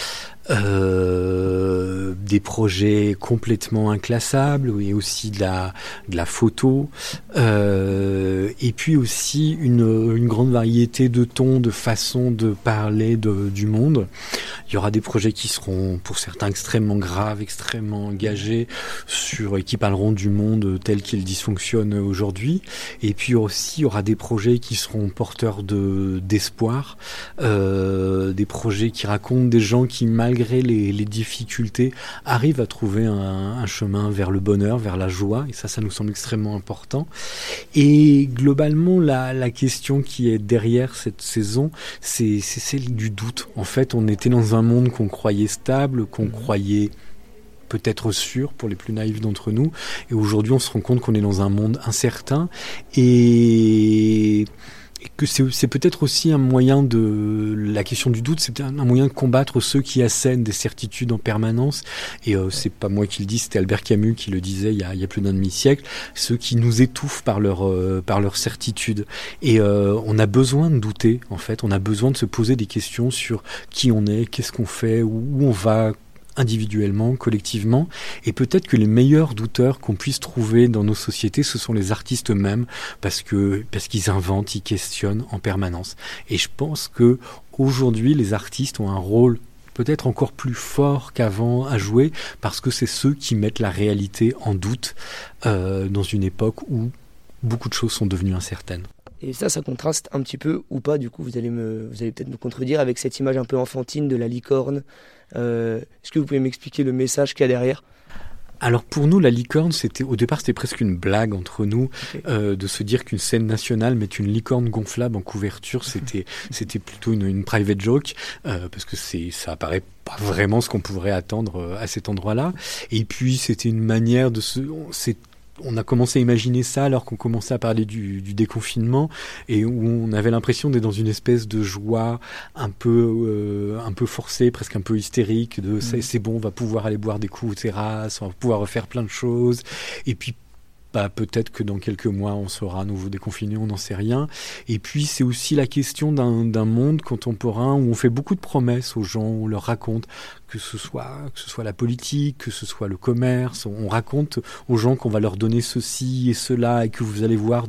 euh, des projets complètement inclassables et aussi de la, de la photo euh, et puis aussi une, une, grande variété de tons, de façons de parler de, du monde. Il y aura des projets qui seront pour certains extrêmement graves, extrêmement engagés sur et qui parleront du monde tel qu'il dysfonctionne aujourd'hui. Et puis aussi il y aura des projets qui seront porteurs de d'espoir, euh, des projets qui racontent des gens qui mal malgré les, les, difficultés, arrive à trouver un, un, chemin vers le bonheur, vers la joie, et ça, ça nous semble extrêmement important. Et globalement, la, la question qui est derrière cette saison, c'est celle du doute. En fait, on était dans un monde qu'on croyait stable, qu'on mmh. croyait peut-être sûr pour les plus naïfs d'entre nous. Et aujourd'hui, on se rend compte qu'on est dans un monde incertain. Et que c'est peut-être aussi un moyen de la question du doute, c'est un moyen de combattre ceux qui assènent des certitudes en permanence. Et euh, c'est pas moi qui le dis, c'était Albert Camus qui le disait il y a, il y a plus d'un demi-siècle. Ceux qui nous étouffent par leur euh, par leur certitude. Et euh, on a besoin de douter. En fait, on a besoin de se poser des questions sur qui on est, qu'est-ce qu'on fait, où on va, individuellement, collectivement, et peut-être que les meilleurs douteurs qu'on puisse trouver dans nos sociétés, ce sont les artistes eux-mêmes, parce que parce qu'ils inventent, ils questionnent en permanence. Et je pense que aujourd'hui, les artistes ont un rôle peut-être encore plus fort qu'avant à jouer, parce que c'est ceux qui mettent la réalité en doute euh, dans une époque où beaucoup de choses sont devenues incertaines. Et ça, ça contraste un petit peu ou pas, du coup, vous allez, me, vous allez peut-être me contredire avec cette image un peu enfantine de la licorne. Euh, Est-ce que vous pouvez m'expliquer le message qu'il y a derrière? Alors pour nous, la licorne, c'était au départ c'était presque une blague entre nous okay. euh, de se dire qu'une scène nationale met une licorne gonflable en couverture, c'était c'était plutôt une, une, private joke euh, parce que c'est ça apparaît pas vraiment ce qu'on pourrait attendre à cet endroit-là. Et puis c'était une manière de se c'est on a commencé à imaginer ça alors qu'on commençait à parler du, déconfinement et où on avait l'impression d'être dans une espèce de joie un peu euh, un peu forcée, presque un peu hystérique de mmh. c'est bon, on va pouvoir aller boire des coups aux terrasses, on va pouvoir refaire plein de choses et puis bah, peut-être que dans quelques mois on sera à nouveau déconfiné, on n'en sait rien. Et puis c'est aussi la question d'un monde contemporain où on fait beaucoup de promesses aux gens, on leur raconte que ce soit que ce soit la politique, que ce soit le commerce, on raconte aux gens qu'on va leur donner ceci et cela et que vous allez voir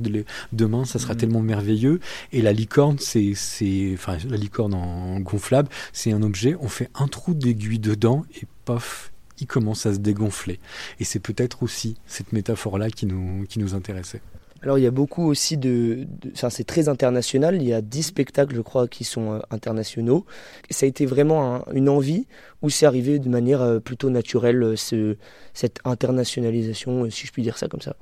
demain ça sera mmh. tellement merveilleux. Et la licorne, c'est c'est enfin la licorne en gonflable, c'est un objet, on fait un trou d'aiguille dedans et pof, il commence à se dégonfler. Et c'est peut-être aussi cette métaphore-là qui nous, qui nous intéressait. Alors il y a beaucoup aussi de... Enfin c'est très international, il y a 10 spectacles je crois qui sont euh, internationaux. Ça a été vraiment une envie ou c'est arrivé de manière euh, plutôt naturelle euh, ce, cette internationalisation, si je puis dire ça comme ça?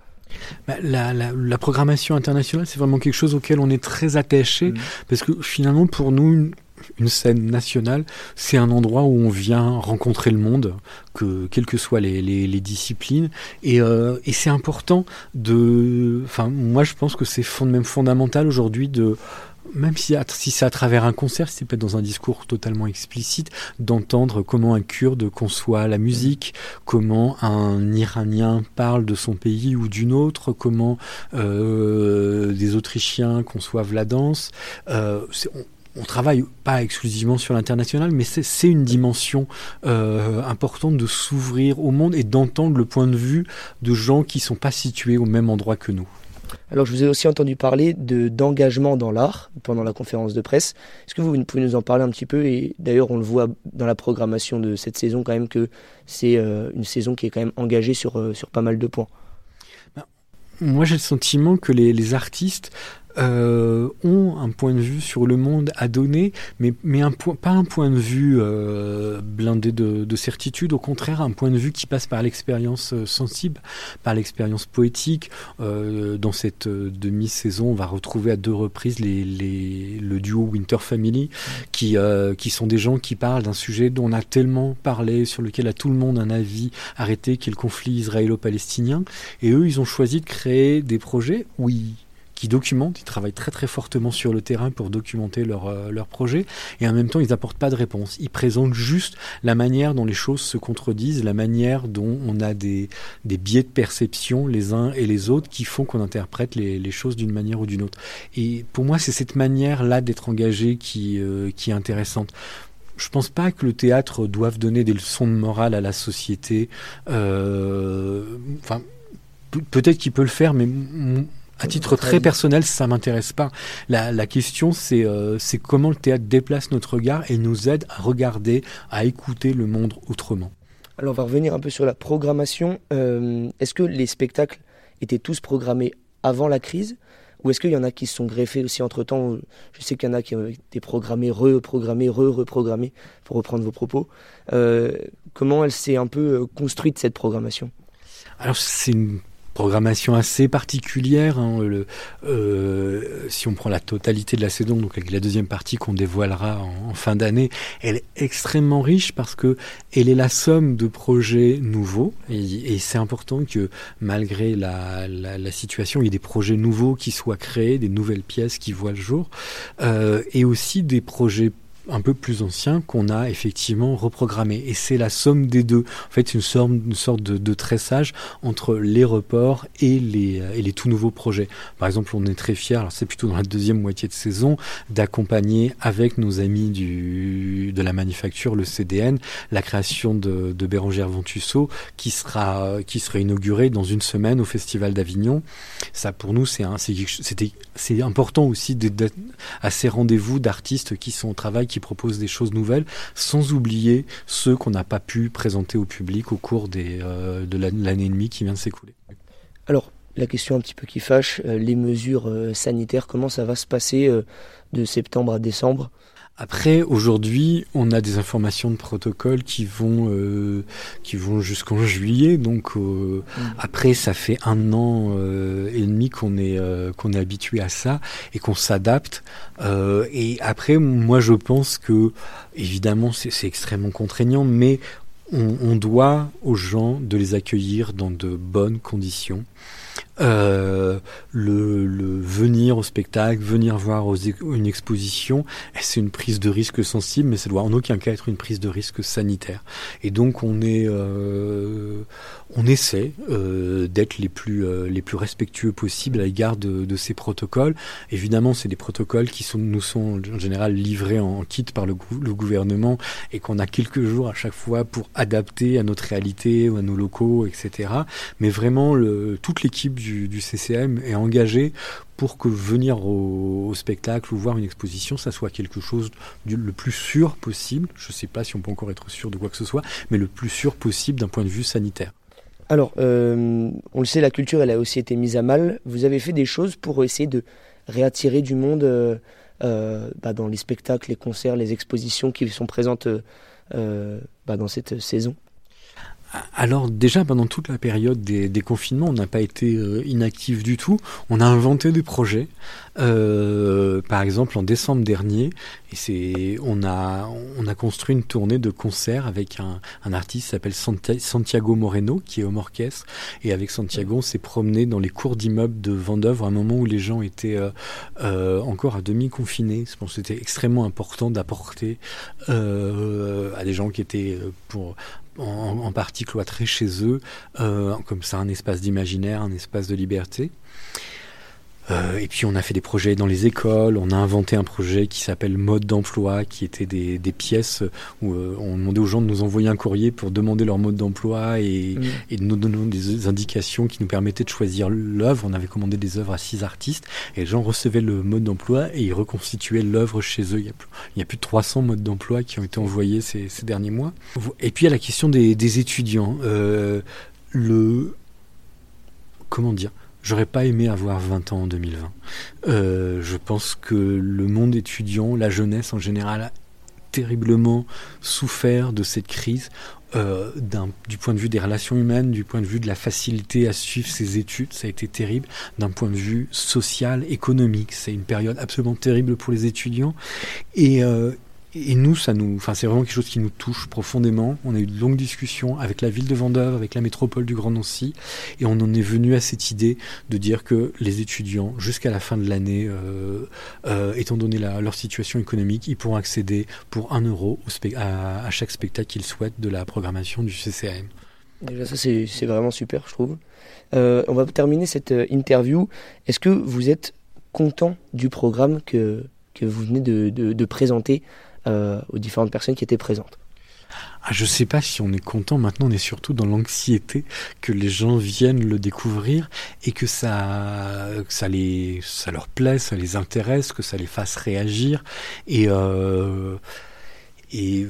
Bah, la, la, programmation internationale, c'est vraiment quelque chose auquel on est très attaché, mmh. parce que finalement, pour nous, une scène nationale, c'est un endroit où on vient rencontrer le monde, que quelles que soient les, disciplines, et, euh, et c'est important de, enfin moi je pense que c'est fondamental aujourd'hui même si, c'est à travers un concert, c'est peut-être dans un discours totalement explicite, d'entendre comment un kurde conçoit la musique, comment un Iranien parle de son pays ou d'une autre, comment euh, des Autrichiens conçoivent la danse. Euh, on travaille pas exclusivement sur l'international, mais c'est une dimension euh, importante de s'ouvrir au monde et d'entendre le point de vue de gens qui sont pas situés au même endroit que nous. Alors, je vous ai aussi entendu parler de d'engagement dans l'art pendant la conférence de presse. Est-ce que vous pouvez nous en parler un petit peu? Et d'ailleurs, on le voit dans la programmation de cette saison quand même que c'est euh, une saison qui est quand même engagée sur, euh, sur pas mal de points. Ben, moi, j'ai le sentiment que les, les artistes euh, ont un point de vue sur le monde à donner, mais, mais un pas un point de vue euh, blindé de, de, certitude, au contraire un point de vue qui passe par l'expérience euh, sensible, par l'expérience poétique. Euh, dans cette euh, demi-saison, on va retrouver à deux reprises les, les, le duo Winter Family, qui, euh, qui sont des gens qui parlent d'un sujet dont on a tellement parlé, sur lequel a tout le monde un avis arrêté, qui est le conflit israélo-palestinien. Et eux, ils ont choisi de créer des projets où ils qui documentent, ils travaillent très très fortement sur le terrain pour documenter leur, euh, leur projet, et en même temps ils n'apportent pas de réponse. Ils présentent juste la manière dont les choses se contredisent, la manière dont on a des, des biais de perception les uns et les autres qui font qu'on interprète les, les choses d'une manière ou d'une autre. Et pour moi c'est cette manière-là d'être engagé qui, euh, qui est intéressante je pense pas que le théâtre doive donner des leçons de morale à la société. Euh, enfin, peut-être qu'il peut le faire, mais à titre très personnel, ça m'intéresse pas. La, question, euh, c'est comment le théâtre déplace notre regard et nous aide à regarder, à écouter le monde autrement. Alors, on va revenir un peu sur la programmation. Euh, est-ce que les spectacles étaient tous programmés avant la crise ou est-ce qu'il y en a qui se sont greffés aussi entre temps Je sais qu'il y en a qui ont été programmés, reprogrammés, re-reprogrammés, pour reprendre vos propos. Euh, comment elle s'est un peu construite cette programmation? Alors c'est une programmation assez particulière. Hein, euh, si on prend la totalité de la saison, donc avec la deuxième partie qu'on dévoilera en, fin d'année, elle est extrêmement riche parce que elle est la somme de projets nouveaux et, c'est important que malgré la, situation, il y ait des projets nouveaux qui soient créés, des nouvelles pièces qui voient le jour euh, et aussi des projets un peu plus ancien qu'on a effectivement reprogrammé. Et c'est la somme des deux. En fait, une sorte, une sorte de, tressage entre les reports et les, et les tout nouveaux projets. Par exemple, on est très fiers, alors c'est plutôt dans la deuxième moitié de saison, d'accompagner avec nos amis du, de la manufacture, le CDN, la création de, de Bérangère Ventusseau qui sera, qui sera inaugurée dans une semaine au Festival d'Avignon. Ça, pour nous, c'est c'est important aussi à ces rendez-vous d'artistes qui sont au travail qui proposent des choses nouvelles, sans oublier ceux qu'on n'a pas pu présenter au public au cours euh, de l'année et demie qui vient de s'écouler. Alors, la question un petit peu qui fâche, euh, les mesures euh, sanitaires, comment ça va se passer de septembre à décembre? Après, aujourd'hui, on a des informations de protocole qui vont euh, qui vont jusqu'en juillet. Donc euh, mm. après, ça fait un an euh, et demi qu'on est euh, qu'on est habitué à ça et qu'on s'adapte. et après, moi, je pense que évidemment, c'est extrêmement contraignant, mais on, doit aux gens de les accueillir dans de bonnes conditions. Euh, le, venir au spectacle, venir voir une exposition, c'est une prise de risque sensible, mais ça doit en aucun cas être une prise de risque sanitaire. Et donc on est, euh, on essaie euh, d'être les plus euh, les plus respectueux possible à l'égard de, ces protocoles. Évidemment, c'est des protocoles qui sont, nous sont en général livrés en kit par le, le gouvernement et qu'on a quelques jours à chaque fois pour adapter à notre réalité ou à nos locaux, etc. Mais vraiment, toute l'équipe du, CCM est engagée pour que venir au, au, spectacle ou voir une exposition, ça soit quelque chose du, le plus sûr possible. Je ne sais pas si on peut encore être sûr de quoi que ce soit, mais le plus sûr possible d'un point de vue sanitaire. Alors, euh, on le sait, la culture, elle a aussi été mise à mal. Vous avez fait des choses pour essayer de réattirer du monde euh, euh, bah, dans les spectacles, les concerts, les expositions qui sont présentes bah, dans cette saison alors déjà pendant toute la période des, des confinements, on n'a pas été euh, inactif du tout. On a inventé des projets. Euh, par exemple en décembre dernier, et c'est on a on a construit une tournée de concerts avec un, un artiste qui s'appelle Santiago Moreno qui est homme orchestre. Et avec Santiago, on s'est promené dans les cours d'immeubles de Vendœuvre à un moment où les gens étaient euh, euh encore à demi confinés. Je pense c'était extrêmement important d'apporter euh, à des gens qui étaient pour en, partie cloîtrés chez eux, euh, comme ça un espace d'imaginaire, un espace de liberté. Euh, et puis on a fait des projets dans les écoles, on a inventé un projet qui s'appelle Mode d'emploi, qui était des, des pièces où euh, on demandait aux gens de nous envoyer un courrier pour demander leur mode d'emploi et, mmh. et de nous donner des indications qui nous permettaient de choisir l'œuvre. On avait commandé des œuvres à six artistes et les gens recevaient le mode d'emploi et ils reconstituaient l'œuvre chez eux. Il y, a plus, il y a plus de 300 modes d'emploi qui ont été envoyés ces, ces, derniers mois. Et puis à la question des, des étudiants, euh, le comment dire J'aurais pas aimé avoir 20 ans en 2020. Euh, je pense que le monde étudiant, la jeunesse en général, a terriblement souffert de cette crise. Euh, du point de vue des relations humaines, du point de vue de la facilité à suivre ses études, ça a été terrible. D'un point de vue social, économique, c'est une période absolument terrible pour les étudiants. Et, euh, et nous, ça nous, enfin, c'est vraiment quelque chose qui nous touche profondément. On a eu de longues discussions avec la ville de Vendôme, avec la métropole du Grand Nancy, et on en est venu à cette idée de dire que les étudiants, jusqu'à la fin de l'année, euh, euh, étant donné leur situation économique, ils pourront accéder pour un euro au à, à, chaque spectacle qu'ils souhaitent de la programmation du CCM. Déjà, ça, c'est vraiment super, je trouve. Euh, on va terminer cette euh, interview. Est-ce que vous êtes content du programme que, que vous venez de, de, de présenter aux différentes personnes qui étaient présentes. Ah, je sais pas si on est content. Maintenant, on est surtout dans l'anxiété que les gens viennent le découvrir et que ça, que ça les, ça leur plaît, ça les intéresse, que ça les fasse réagir. Et, euh, et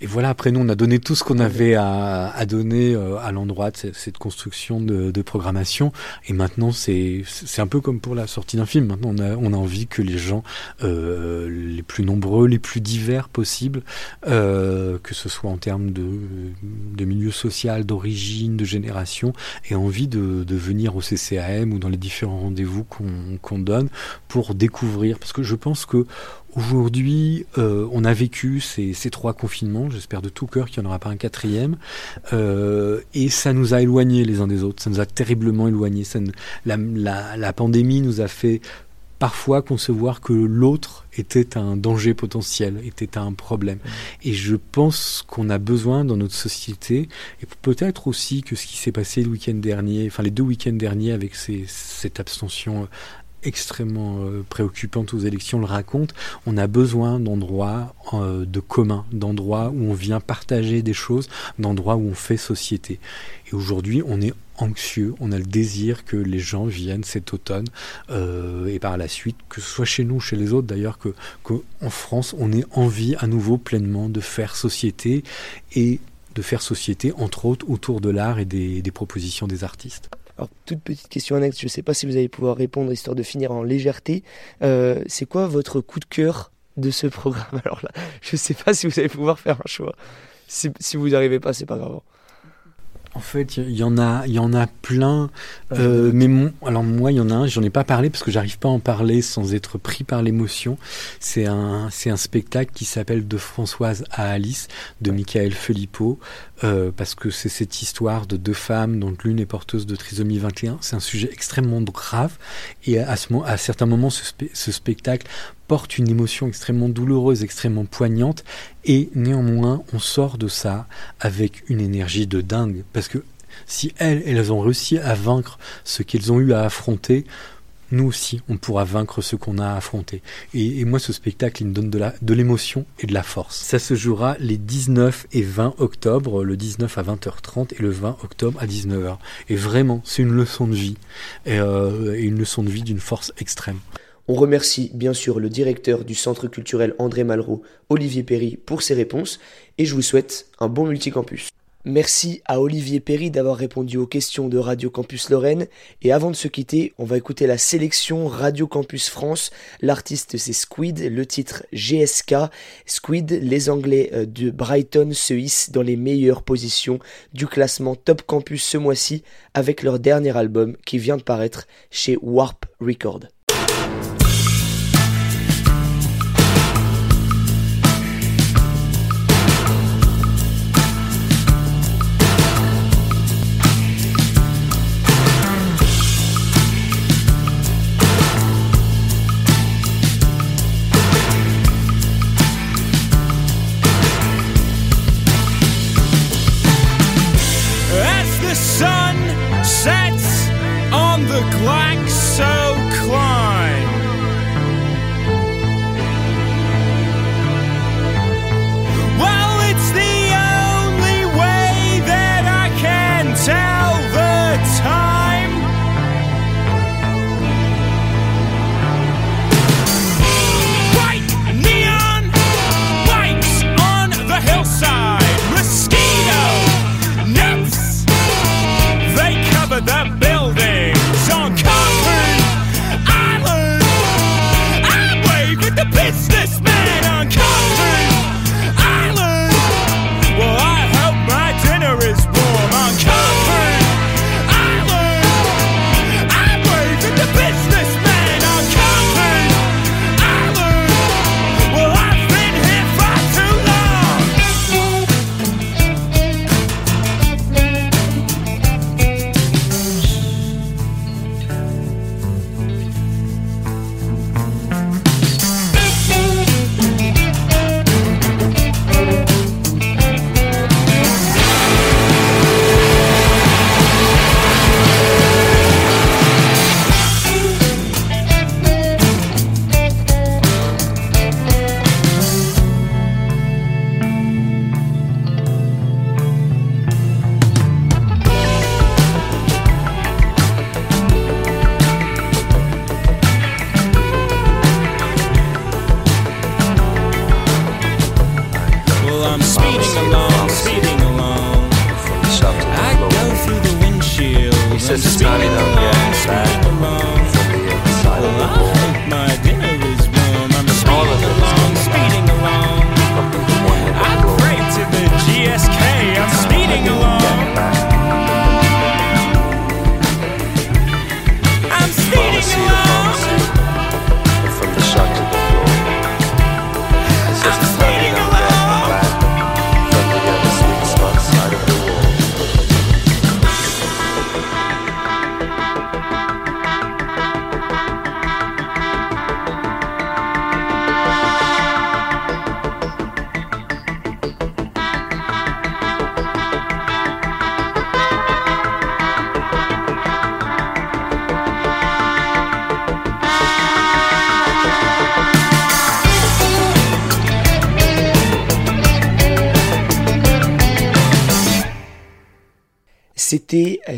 et voilà, après nous, on a donné tout ce qu'on avait à, donner euh, à l'endroit de cette, construction de, programmation. Et maintenant, c'est un peu comme pour la sortie d'un film. Maintenant, on a, on a envie que les gens euh, les plus nombreux, les plus divers possibles, euh, que ce soit en termes de, milieu social, d'origine, de génération, aient envie de, de, venir au CCAM ou dans les différents rendez-vous qu'on qu'on donne pour découvrir. Parce que je pense que Aujourd'hui, euh, on a vécu ces, trois confinements. J'espère de tout cœur qu'il n'y en aura pas un quatrième. Euh, et ça nous a éloignés les uns des autres. Ça nous a terriblement éloignés. La, pandémie nous a fait parfois concevoir que l'autre était un danger potentiel, était un problème. Et je pense qu'on a besoin dans notre société, et peut-être aussi que ce qui s'est passé le week-end dernier, enfin les deux week-ends derniers avec cette abstention extrêmement euh, préoccupante aux élections le raconte, on a besoin d'endroits euh, de commun, d'endroits où on vient partager des choses, d'endroits où on fait société. Et aujourd'hui, on est anxieux, on a le désir que les gens viennent cet automne euh, et par la suite, que ce soit chez nous, chez les autres d'ailleurs, que qu'en France, on ait envie à nouveau pleinement de faire société et de faire société, entre autres, autour de l'art et des, des propositions des artistes. Alors, toute petite question annexe, je ne sais pas si vous allez pouvoir répondre, histoire de finir en légèreté. Euh, c'est quoi votre coup de cœur de ce programme? Alors là, je ne sais pas si vous allez pouvoir faire un choix. Si, si vous n'y arrivez pas, c'est pas grave. En fait, il y en a, il y en a plein. Euh, mais mon, alors moi, il y en a un. J'en ai pas parlé parce que j'arrive pas à en parler sans être pris par l'émotion. C'est un, c'est un spectacle qui s'appelle De Françoise à Alice de Michael Filippo euh, parce que c'est cette histoire de deux femmes dont l'une est porteuse de trisomie 21. C'est un sujet extrêmement grave et à, ce, à certains moments, ce, ce spectacle porte une émotion extrêmement douloureuse, extrêmement poignante, et néanmoins on sort de ça avec une énergie de dingue, parce que si elles, elles ont réussi à vaincre ce qu'elles ont eu à affronter, nous aussi, on pourra vaincre ce qu'on a affronté. Et, et, moi, ce spectacle, il me donne de, l'émotion et de la force. Ça se jouera les 19 et 20 octobre, le 19 à 20h30 et le 20 octobre à 19h. Et vraiment, c'est une leçon de vie, et, euh, et une leçon de vie d'une force extrême. On remercie bien sûr le directeur du Centre culturel André Malraux, Olivier Perry, pour ses réponses et je vous souhaite un bon multicampus. Merci à Olivier Perry d'avoir répondu aux questions de Radio Campus Lorraine. Et avant de se quitter, on va écouter la sélection Radio Campus France. L'artiste c'est Squid, le titre GSK. Squid, les Anglais euh, de Brighton se hissent dans les meilleures positions du classement Top Campus ce mois-ci avec leur dernier album qui vient de paraître chez Warp Record.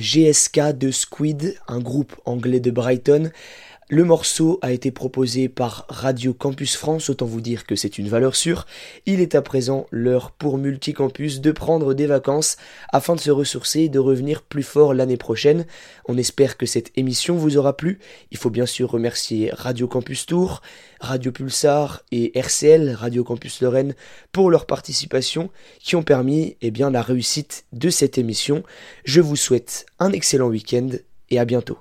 GSK de Squid, un groupe anglais de Brighton. Le morceau a été proposé par Radio Campus France, autant vous dire que c'est une valeur sûre. Il est à présent l'heure pour Multicampus de prendre des vacances afin de se ressourcer et de revenir plus fort l'année prochaine. On espère que cette émission vous aura plu. Il faut bien sûr remercier Radio Campus Tour, Radio Pulsar et RCL, Radio Campus Lorraine, pour leur participation qui ont permis eh bien, la réussite de cette émission. Je vous souhaite un excellent week-end et à bientôt.